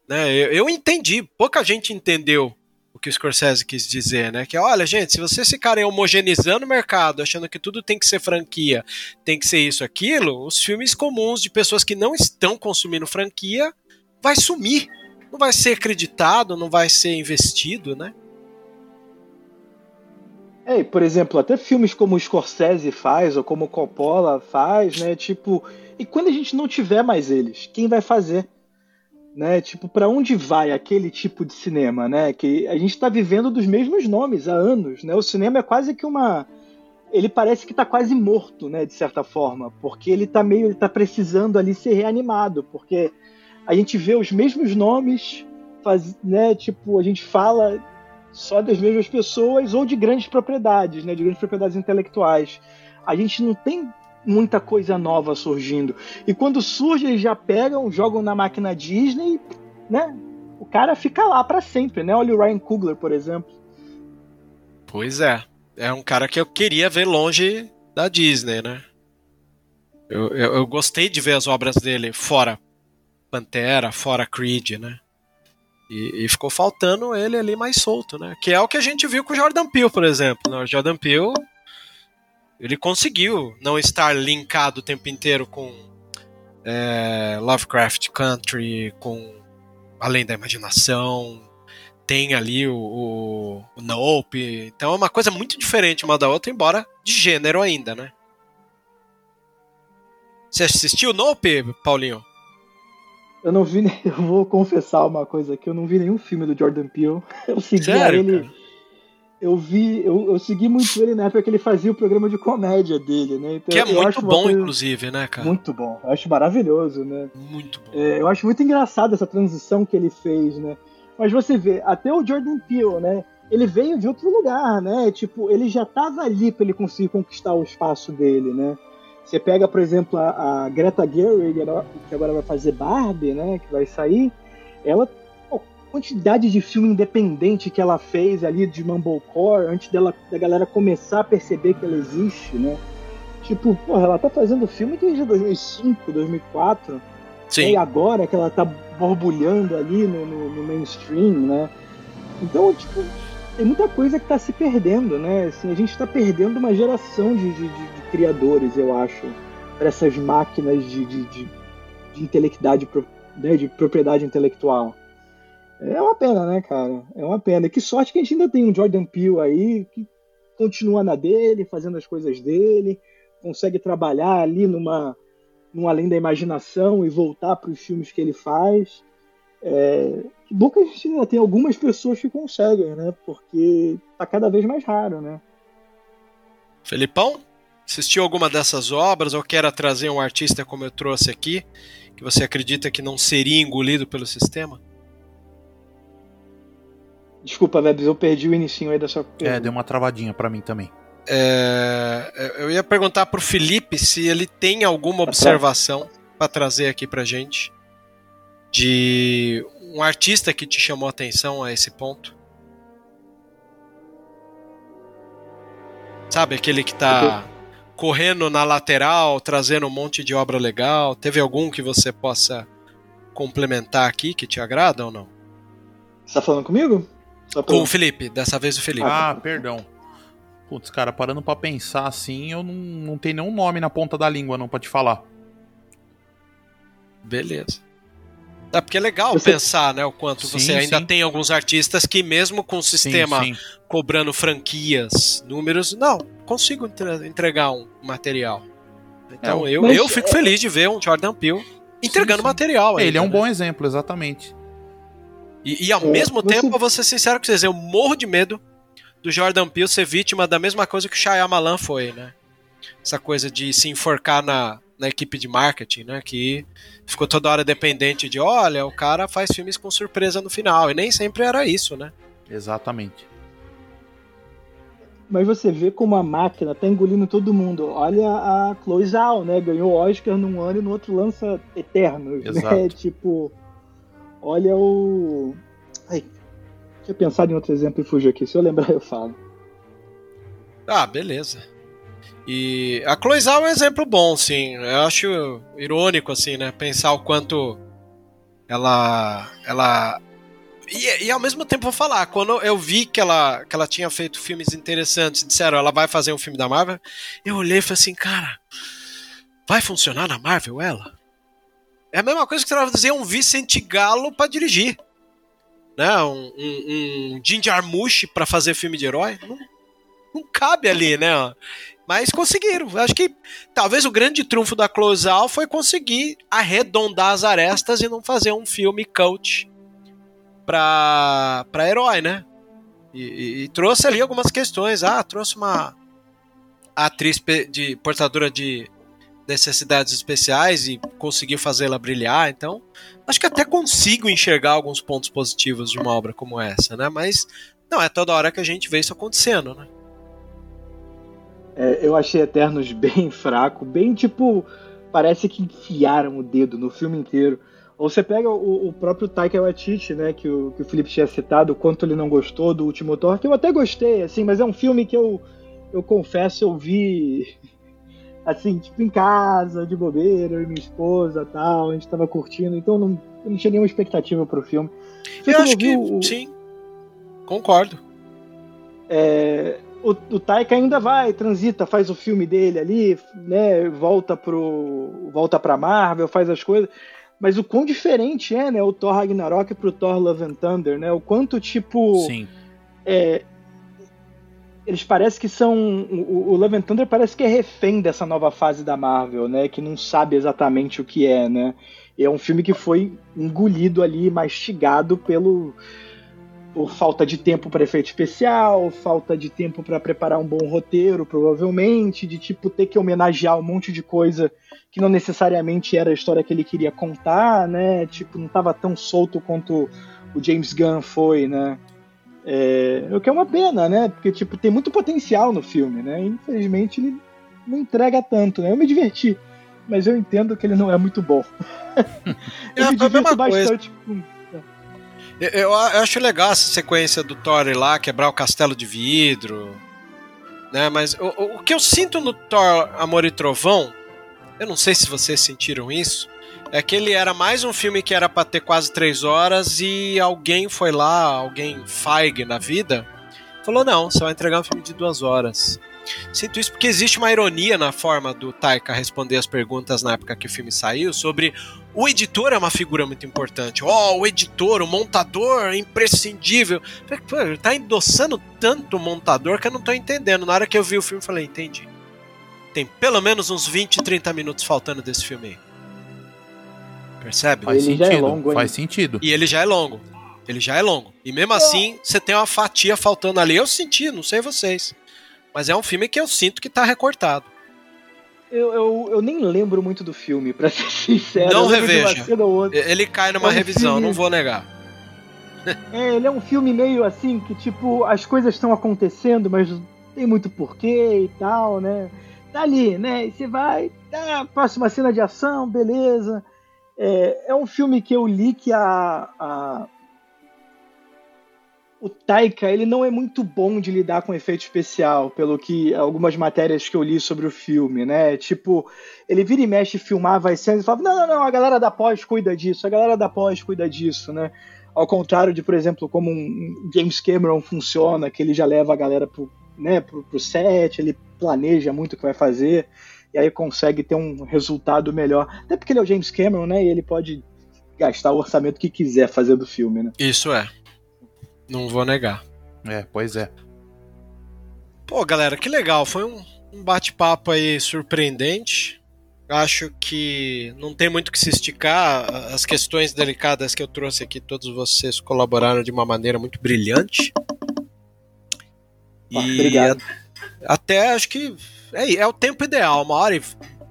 Né? Eu, eu entendi, pouca gente entendeu o que o Scorsese quis dizer, né? Que olha, gente, se vocês ficarem homogeneizando o mercado, achando que tudo tem que ser franquia, tem que ser isso, aquilo, os filmes comuns de pessoas que não estão consumindo franquia vai sumir. Não vai ser acreditado, não vai ser investido, né? É, por exemplo, até filmes como o Scorsese faz, ou como o Coppola faz, né? Tipo, e quando a gente não tiver mais eles, quem vai fazer? né? Tipo, para onde vai aquele tipo de cinema, né? Que a gente está vivendo dos mesmos nomes há anos, né? O cinema é quase que uma ele parece que está quase morto, né, de certa forma, porque ele está meio, ele tá precisando ali ser reanimado, porque a gente vê os mesmos nomes, faz, né, tipo, a gente fala só das mesmas pessoas ou de grandes propriedades, né, de grandes propriedades intelectuais. A gente não tem muita coisa nova surgindo. E quando surge, eles já pegam, jogam na máquina Disney, né? O cara fica lá para sempre, né? Olha o Ryan Coogler, por exemplo. Pois é. É um cara que eu queria ver longe da Disney, né? Eu, eu, eu gostei de ver as obras dele fora Pantera, fora Creed, né? E, e, ficou faltando ele ali mais solto, né? Que é o que a gente viu com o Jordan Peele, por exemplo. Né? O Jordan Peele, ele conseguiu não estar linkado o tempo inteiro com é, Lovecraft Country, com Além da Imaginação, tem ali o, o, o Nope. Então é uma coisa muito diferente uma da outra, embora de gênero ainda, né? Você assistiu Nope, Paulinho? Eu não vi, eu vou confessar uma coisa aqui, eu não vi nenhum filme do Jordan Peele. Eu segui Sério, ele. cara? Eu vi, eu, eu segui muito ele na época que ele fazia o programa de comédia dele, né? Então, Que é muito bom, coisa inclusive, né, cara? Muito bom. Eu acho maravilhoso, né? Muito bom. É, eu acho muito engraçado essa transição que ele fez, né? Mas você vê, até o Jordan Peele, né? Ele veio de outro lugar, né? Tipo, ele já estava ali para ele conseguir conquistar o espaço dele, né? Você pega, por exemplo, a, a Greta Gerwig, que agora vai fazer Barbie, né? Que vai sair. Ela, pô, quantidade de filme independente que ela fez ali de Mumblecore, antes dela, da galera começar a perceber que ela existe, né? Tipo, porra, ela tá fazendo filme desde 2005, 2004. Sim. E agora que ela tá borbulhando ali no, no, no mainstream, né? Então, tipo, tem muita coisa que tá se perdendo, né? Assim, a gente tá perdendo uma geração de, de, de- de criadores, eu acho, para essas máquinas de, de, de, de intelectualidade, né? de propriedade intelectual. É uma pena, né, cara? É uma pena. Que sorte que a gente ainda tem um Jordan Peele aí que continua na dele, fazendo as coisas dele, consegue trabalhar ali numa, num além da imaginação e voltar para os filmes que ele faz. É, que bom que a gente ainda tem algumas pessoas que conseguem, né? Porque tá cada vez mais raro, né? Felipão, assistiu alguma dessas obras ou quer trazer um artista como eu trouxe aqui, que você acredita que não seria engolido pelo sistema? Desculpa, Vebs, eu perdi o inicinho aí da sua É, deu uma travadinha pra mim também. É, eu ia perguntar pro Felipe se ele tem alguma observação para trazer aqui pra gente de um artista que te chamou a atenção a esse ponto. Sabe, aquele que tá correndo na lateral, trazendo um monte de obra legal. Teve algum que você possa complementar aqui que te agrada ou não? Você tá falando comigo? Só pra- Com o Felipe, dessa vez o Felipe. Ah, perdão. Putz, cara, parando pra pensar assim, eu não, não tenho nenhum nome na ponta da língua não pra te falar. Beleza. É porque é legal Você- pensar, né, o quanto Sim, você ainda sim. tem alguns artistas que mesmo com o sistema Sim, sim. cobrando franquias, números, não, consigo entre- entregar um material. Então É, eu, mas eu fico feliz de ver um Jordan Peele entregando sim. material. É, ele é um ainda, né? bom exemplo, exatamente. E, e ao É, mesmo você- tempo, eu vou ser sincero com vocês, eu morro de medo do Jordan Peele ser vítima da mesma coisa que o Shyamalan foi, né? Essa coisa de se enforcar na, na equipe de marketing, né? Que ficou toda hora dependente de, olha, o cara faz filmes com surpresa no final. E nem sempre era isso, né? Exatamente. Mas você vê como a máquina tá engolindo todo mundo. Olha a Chloe Zhao, né? Ganhou Oscar num ano e no outro lança Eternos, né? Exato. Tipo, olha o... Ai, tinha pensado em outro exemplo e fugiu aqui. Se eu lembrar, eu falo. Ah, beleza. E a Chloe Zhao é um exemplo bom, sim. Eu acho irônico, assim, né? Pensar o quanto ela. ela e, e ao mesmo tempo vou falar, quando eu vi que ela, que ela tinha feito filmes interessantes, disseram ela vai fazer um filme da Marvel, eu olhei e falei assim, cara, vai funcionar na Marvel ela? É a mesma coisa que trazer um Vicente Galo pra dirigir. Né? Um, um, um Jim Jarmusch pra fazer filme de herói. Não, não cabe ali, né? Mas conseguiram. Acho que talvez o grande trunfo da Closal foi conseguir arredondar as arestas e não fazer um filme cult pra, pra herói, né? E, e- e trouxe ali algumas questões. Ah, trouxe uma atriz de portadora de necessidades especiais e conseguiu fazê-la brilhar. Então, acho que até consigo enxergar alguns pontos positivos de uma obra como essa, né? Mas não é toda hora que a gente vê isso acontecendo, né? É, eu achei Eternos bem fraco, bem tipo. Parece que enfiaram o dedo no filme inteiro. Ou você pega o, o próprio Taika Waititi, né, que o, que o Felipe tinha citado, o quanto ele não gostou do último Thor, que eu até gostei, assim, mas é um filme que eu, eu confesso, eu vi Assim, tipo, em casa, de bobeira, eu e minha esposa tal, a gente tava curtindo, então não, eu não tinha nenhuma expectativa pro filme. Foi Eu acho que o- sim. Concordo. é, o, o Taika ainda vai, transita, faz o filme dele ali, né? Volta pro. volta pra Marvel, faz as coisas. Mas o quão diferente é, né? O Thor Ragnarok pro Thor Love and Thunder, né? O quanto, tipo. Sim. é, eles parecem que são. O, o Love and Thunder parece que é refém dessa nova fase da Marvel, né? Que não sabe exatamente o que é, né? É um filme que foi engolido ali, mastigado pelo. Por falta de tempo para efeito especial, falta de tempo para preparar um bom roteiro, provavelmente, de tipo ter que homenagear um monte de coisa que não necessariamente era a história que ele queria contar, né? Tipo, não estava tão solto quanto o James Gunn foi, né? É, o que é uma pena, né? Porque, tipo, tem muito potencial no filme, né? Infelizmente, ele não entrega tanto, né? Eu me diverti, mas eu entendo que ele não é muito bom. eu É, me mesma divirto coisa. bastante com... Eu, eu acho legal essa sequência do Thor lá, quebrar o castelo de vidro. Né? Mas o, o- o que eu sinto no Thor Amor e Trovão, eu não sei se vocês sentiram isso, é que ele era mais um filme que era pra ter quase três horas e alguém foi lá, alguém feig na vida, falou: não, você vai entregar um filme de duas horas. Sinto isso porque existe uma ironia na forma do Taika responder as perguntas na época que o filme saiu sobre o editor é uma figura muito importante. Ó, o editor, o montador, imprescindível. Pô, ele tá endossando tanto o montador que eu não tô entendendo. Na hora que eu vi o filme, eu falei, entendi. Tem pelo menos uns 20, 30 minutos faltando desse filme aí. Percebe? Faz Ele já é sentido. longo, hein? faz sentido. E ele já é longo. Ele já é longo. E mesmo assim, você tem uma fatia faltando ali. Eu senti, não sei vocês. Mas é um filme que eu sinto que tá recortado. Eu, eu, eu nem lembro muito do filme, pra ser sincero. Não reveja. Ele cai numa É um revisão, filme- não vou negar. É, ele é um filme meio assim, que tipo, as coisas estão acontecendo, mas não tem muito porquê e tal, né? Tá ali, né? E você vai, tá, próxima cena de ação, beleza. É, é um filme que eu li que a, a- o Taika, ele não é muito bom de lidar com efeito especial, pelo que algumas matérias que eu li sobre o filme, né? Tipo, ele vira e mexe, filmava as cenas e falava: não, não, não, a galera da pós cuida disso, a galera da pós cuida disso, né? Ao contrário de, por exemplo, como um James Cameron funciona, que ele já leva a galera pro, né, pro, pro set, ele planeja muito o que vai fazer, e aí consegue ter um resultado melhor. Até porque ele é o James Cameron, né? E ele pode gastar o orçamento que quiser fazer do filme, né? Isso é. Não vou negar. É, pois é. Pô, galera, que legal. Foi um, um bate-papo aí surpreendente. Acho que não tem muito que se esticar. As questões delicadas que eu trouxe aqui, todos vocês colaboraram de uma maneira muito brilhante. Ah, obrigado. a- até acho que é, é o tempo ideal, uma hora e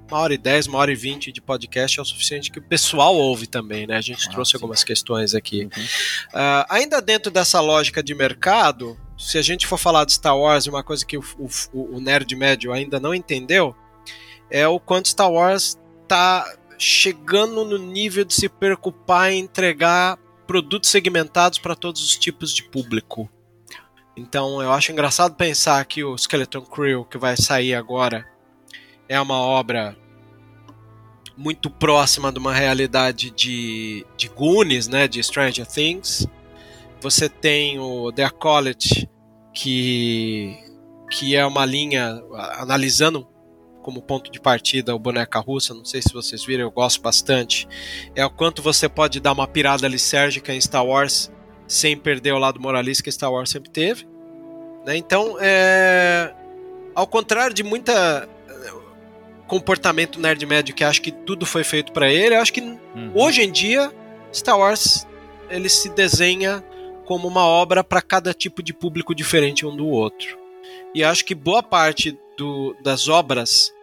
uma hora e dez, uma hora e vinte de podcast é o suficiente que o pessoal ouve também, né? A gente Ah, trouxe sim. algumas questões aqui. Uhum. Ah, ainda dentro dessa lógica de mercado, se a gente for falar de Star Wars, uma coisa que o, o- o nerd médio ainda não entendeu é o quanto Star Wars está chegando no nível de se preocupar em entregar produtos segmentados para todos os tipos de público. Então eu acho engraçado pensar que o Skeleton Crew que vai sair agora é uma obra muito próxima de uma realidade de, de Goonies, né, de Stranger Things. Você tem o The Acolyte, que, que é uma linha, analisando como ponto de partida o boneca russa, não sei se vocês viram, eu gosto bastante, é o quanto você pode dar uma pirada lisérgica em Star Wars sem perder o lado moralista que Star Wars sempre teve. né? Então, é, ao contrário de muita comportamento nerd médio que acha que tudo foi feito para ele, eu acho que Uhum. hoje em dia Star Wars ele se desenha como uma obra para cada tipo de público diferente um do outro. E acho que boa parte do- das obras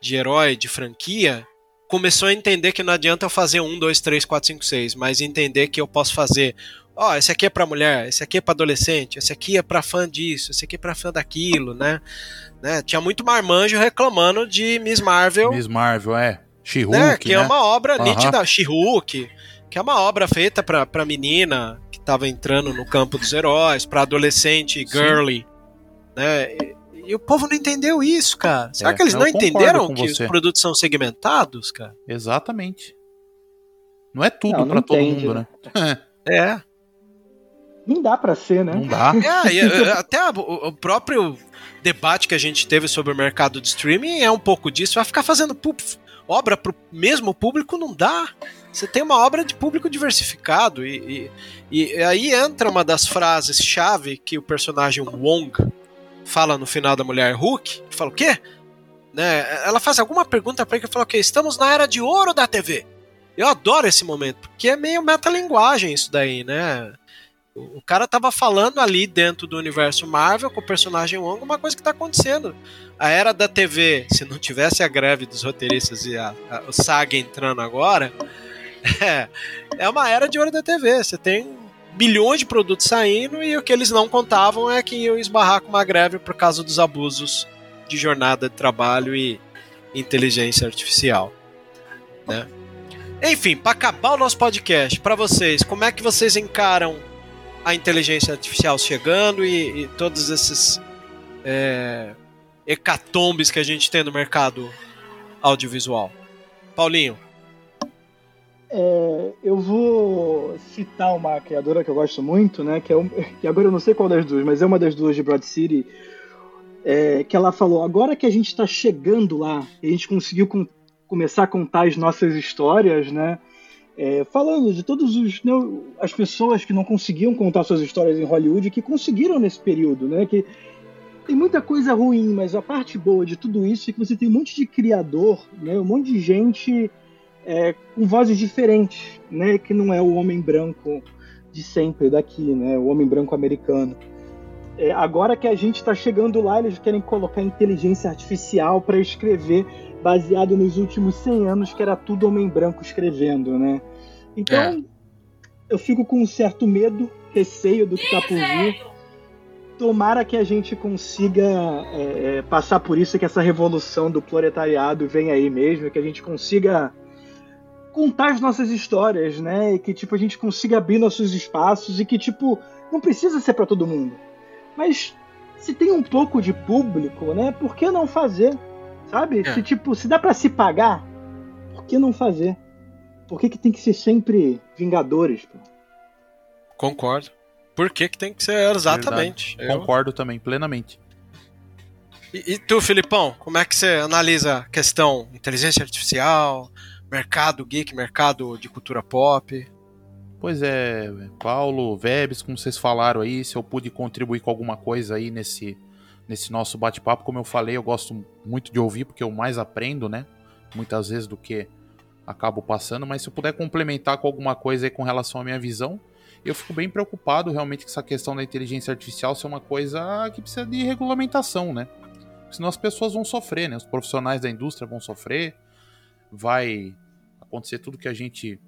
de herói, de franquia, começou a entender que não adianta eu fazer um, dois, três, quatro, cinco, seis, mas entender que eu posso fazer. Ó, esse aqui é para mulher, esse aqui é para adolescente, esse aqui é para fã disso, esse aqui é para fã daquilo, né? né? Tinha muito marmanjo reclamando de Miss Marvel Miss Marvel, é. She-Hulk, né? Que é né? uma obra nítida, She-Hulk, que é uma obra feita pra, pra menina que tava entrando no campo dos heróis, pra adolescente Sim. girly, né? E, o povo não entendeu isso, cara. Será É, que eles não entenderam que você. os produtos são segmentados, cara? Exatamente. Não é tudo Não, não pra todo entende, mundo, né? É. Nem dá pra ser, né? Não dá. É, até a- o, o próprio debate que a gente teve sobre o mercado de streaming é um pouco disso. Vai ficar fazendo obra pro mesmo público não dá. Você tem uma obra de público diversificado e, e- e aí entra uma das frases chave que o personagem Wong fala no final da Mulher Hulk. Fala o quê? Né? Ela faz alguma pergunta pra ele que fala o quê? Estamos na era de ouro da TV. Eu adoro esse momento porque é meio metalinguagem isso daí, né? O cara tava falando ali dentro do universo Marvel com o personagem Wong uma coisa que tá acontecendo. A era da TV, se não tivesse a greve dos roteiristas e a, a- o SAG entrando agora, é, é uma era de ouro da TV. Você tem bilhões de produtos saindo e o que eles não contavam é que iam esbarrar com uma greve por causa dos abusos de jornada de trabalho e inteligência artificial. Né? Enfim, para acabar o nosso podcast, para vocês, como é que vocês encaram a inteligência artificial chegando e, e todos esses é, hecatombes que a gente tem no mercado audiovisual? Paulinho. É, eu vou citar uma criadora que eu gosto muito, né? Que, é um, que agora eu não sei qual das duas, mas é uma das duas de Broad City. é, que ela falou: agora que a gente está chegando lá, a gente conseguiu com- começar a contar as nossas histórias, né? é, falando de todas né, as pessoas que não conseguiam contar suas histórias em Hollywood, que conseguiram nesse período, né? Que tem muita coisa ruim, mas a parte boa de tudo isso é que você tem um monte de criador, né? Um monte de gente é, com vozes diferentes, né? Que não é o homem branco de sempre daqui, né? O homem branco americano. É, agora que a gente está chegando lá, eles querem colocar inteligência artificial para escrever baseado nos últimos 100 anos que era tudo homem branco escrevendo, né? Então É. eu fico com um certo medo, receio do que está por vir. Tomara que a gente consiga é, é, passar por isso, que essa revolução do proletariado venha aí mesmo, que a gente consiga contar as nossas histórias, né? E que tipo a gente consiga abrir nossos espaços e que tipo não precisa ser para todo mundo. Mas se tem um pouco de público, né? Por que não fazer? Sabe? É. Se tipo, se dá para se pagar, por que não fazer? Por que, que tem que ser sempre Vingadores? Pô? Concordo. Por que, que tem que ser exatamente? Eu- Concordo também, plenamente. E, e tu, Filipão, como é que você analisa a questão inteligência artificial, mercado geek, mercado de cultura pop? Pois é, Paulo, Vebs, como vocês falaram aí, se eu pude contribuir com alguma coisa aí nesse, nesse nosso bate-papo, como eu falei, eu gosto muito de ouvir, porque eu mais aprendo, né? Muitas vezes do que acabo passando, mas se eu puder complementar com alguma coisa aí com relação à minha visão, eu fico bem preocupado realmente com essa questão da inteligência artificial ser uma coisa que precisa de regulamentação, né? Senão as pessoas vão sofrer, né? Os profissionais da indústria vão sofrer, vai acontecer tudo que a gente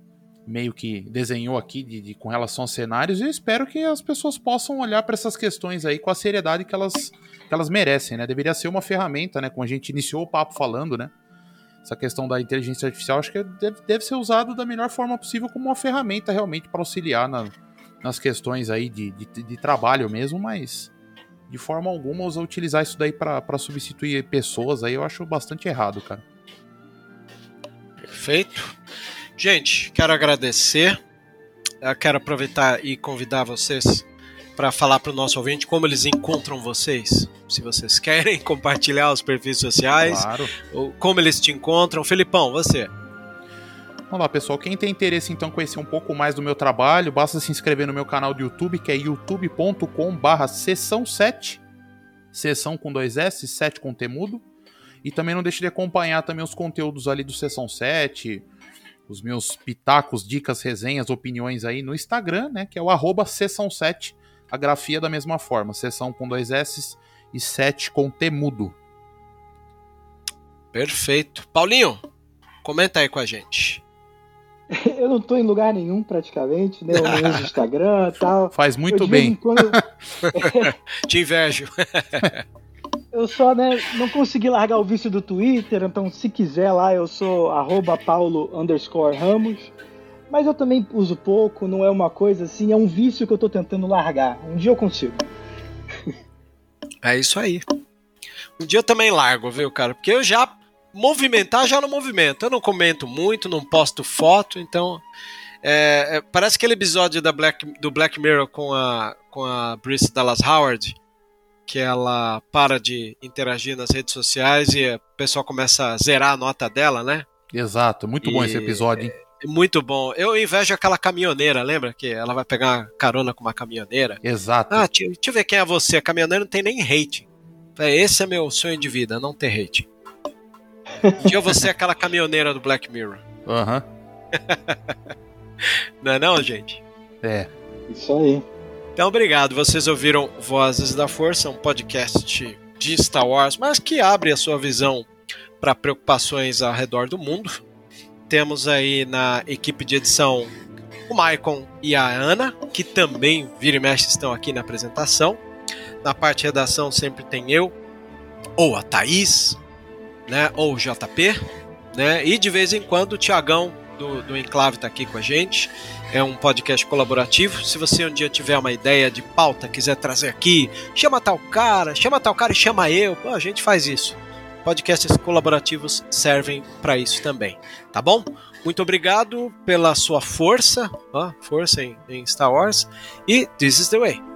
meio que desenhou aqui de, de- com relação aos cenários e eu espero que as pessoas possam olhar para essas questões aí com a seriedade que elas, que elas merecem, né? Deveria ser uma ferramenta, né? Como a gente iniciou o papo falando, né? Essa questão da inteligência artificial acho que deve, deve ser usado da melhor forma possível como uma ferramenta realmente para auxiliar na- nas questões aí de, de, de trabalho mesmo, mas de forma alguma usar utilizar isso daí para substituir pessoas aí eu acho bastante errado, cara. Perfeito. Gente, quero agradecer. Eu quero aproveitar e convidar vocês para falar para o nosso ouvinte como eles encontram vocês. Se vocês querem compartilhar os perfis sociais, Claro. ou como eles te encontram. Felipão, você. Vamos lá, pessoal. Quem tem interesse então em conhecer um pouco mais do meu trabalho, basta se inscrever no meu canal do YouTube, que é youtube.com/barra sessão 7. Sessão com dois S, 7 com temudo. E também não deixe de acompanhar também os conteúdos ali do Sessão 7, os meus pitacos, dicas, resenhas, opiniões aí no Instagram, né? Que é o arroba sessão 7. A grafia da mesma forma, sessão com dois S e 7 com temudo. Perfeito. Paulinho, comenta aí com a gente. Eu não tô em lugar nenhum praticamente, né? Eu não uso Instagram e tal. Faz muito Eu, de vez em bem. quando- Te invejo. Eu só, né, não consegui largar o vício do Twitter, então se quiser lá eu sou arroba paulo underscore ramos. Mas eu também uso pouco, não é uma coisa assim, é um vício que eu tô tentando largar. Um dia eu consigo. É isso aí. Um dia eu também largo, viu, cara? Porque eu já movimentar já não movimento. Eu não comento muito, não posto foto, então é, é, parece aquele episódio da Black, do Black Mirror com a com a Brice Dallas Howard, que ela para de interagir nas redes sociais e o pessoal começa a zerar a nota dela, né? Exato, muito bom esse episódio, hein? É muito bom. Eu invejo aquela caminhoneira, lembra? Que ela vai pegar carona com uma caminhoneira. Exato. Ah, deixa, deixa eu ver quem é você. A caminhoneira não tem nem hate. Esse é meu sonho de vida, não ter hate. Um dia eu vou ser aquela caminhoneira do Black Mirror. Aham. não é não, gente? É. Isso aí. Então, obrigado. Vocês ouviram Vozes da Força, um podcast de Star Wars, mas que abre a sua visão para preocupações ao redor do mundo. Temos aí na equipe de edição o Maicon e a Ana, que também, vira e mexe, estão aqui na apresentação. Na parte de redação sempre tem eu, ou a Thaís, né, ou o JP, né, e de vez em quando o Tiagão do, do Enclave está aqui com a gente. É um podcast colaborativo. Se você um dia tiver uma ideia de pauta, quiser trazer aqui, chama tal cara, chama tal cara e chama eu. Pô, a gente faz isso. Podcasts colaborativos servem para isso também, tá bom? Muito obrigado pela sua força, ó, força em, em Star Wars. E this is the way.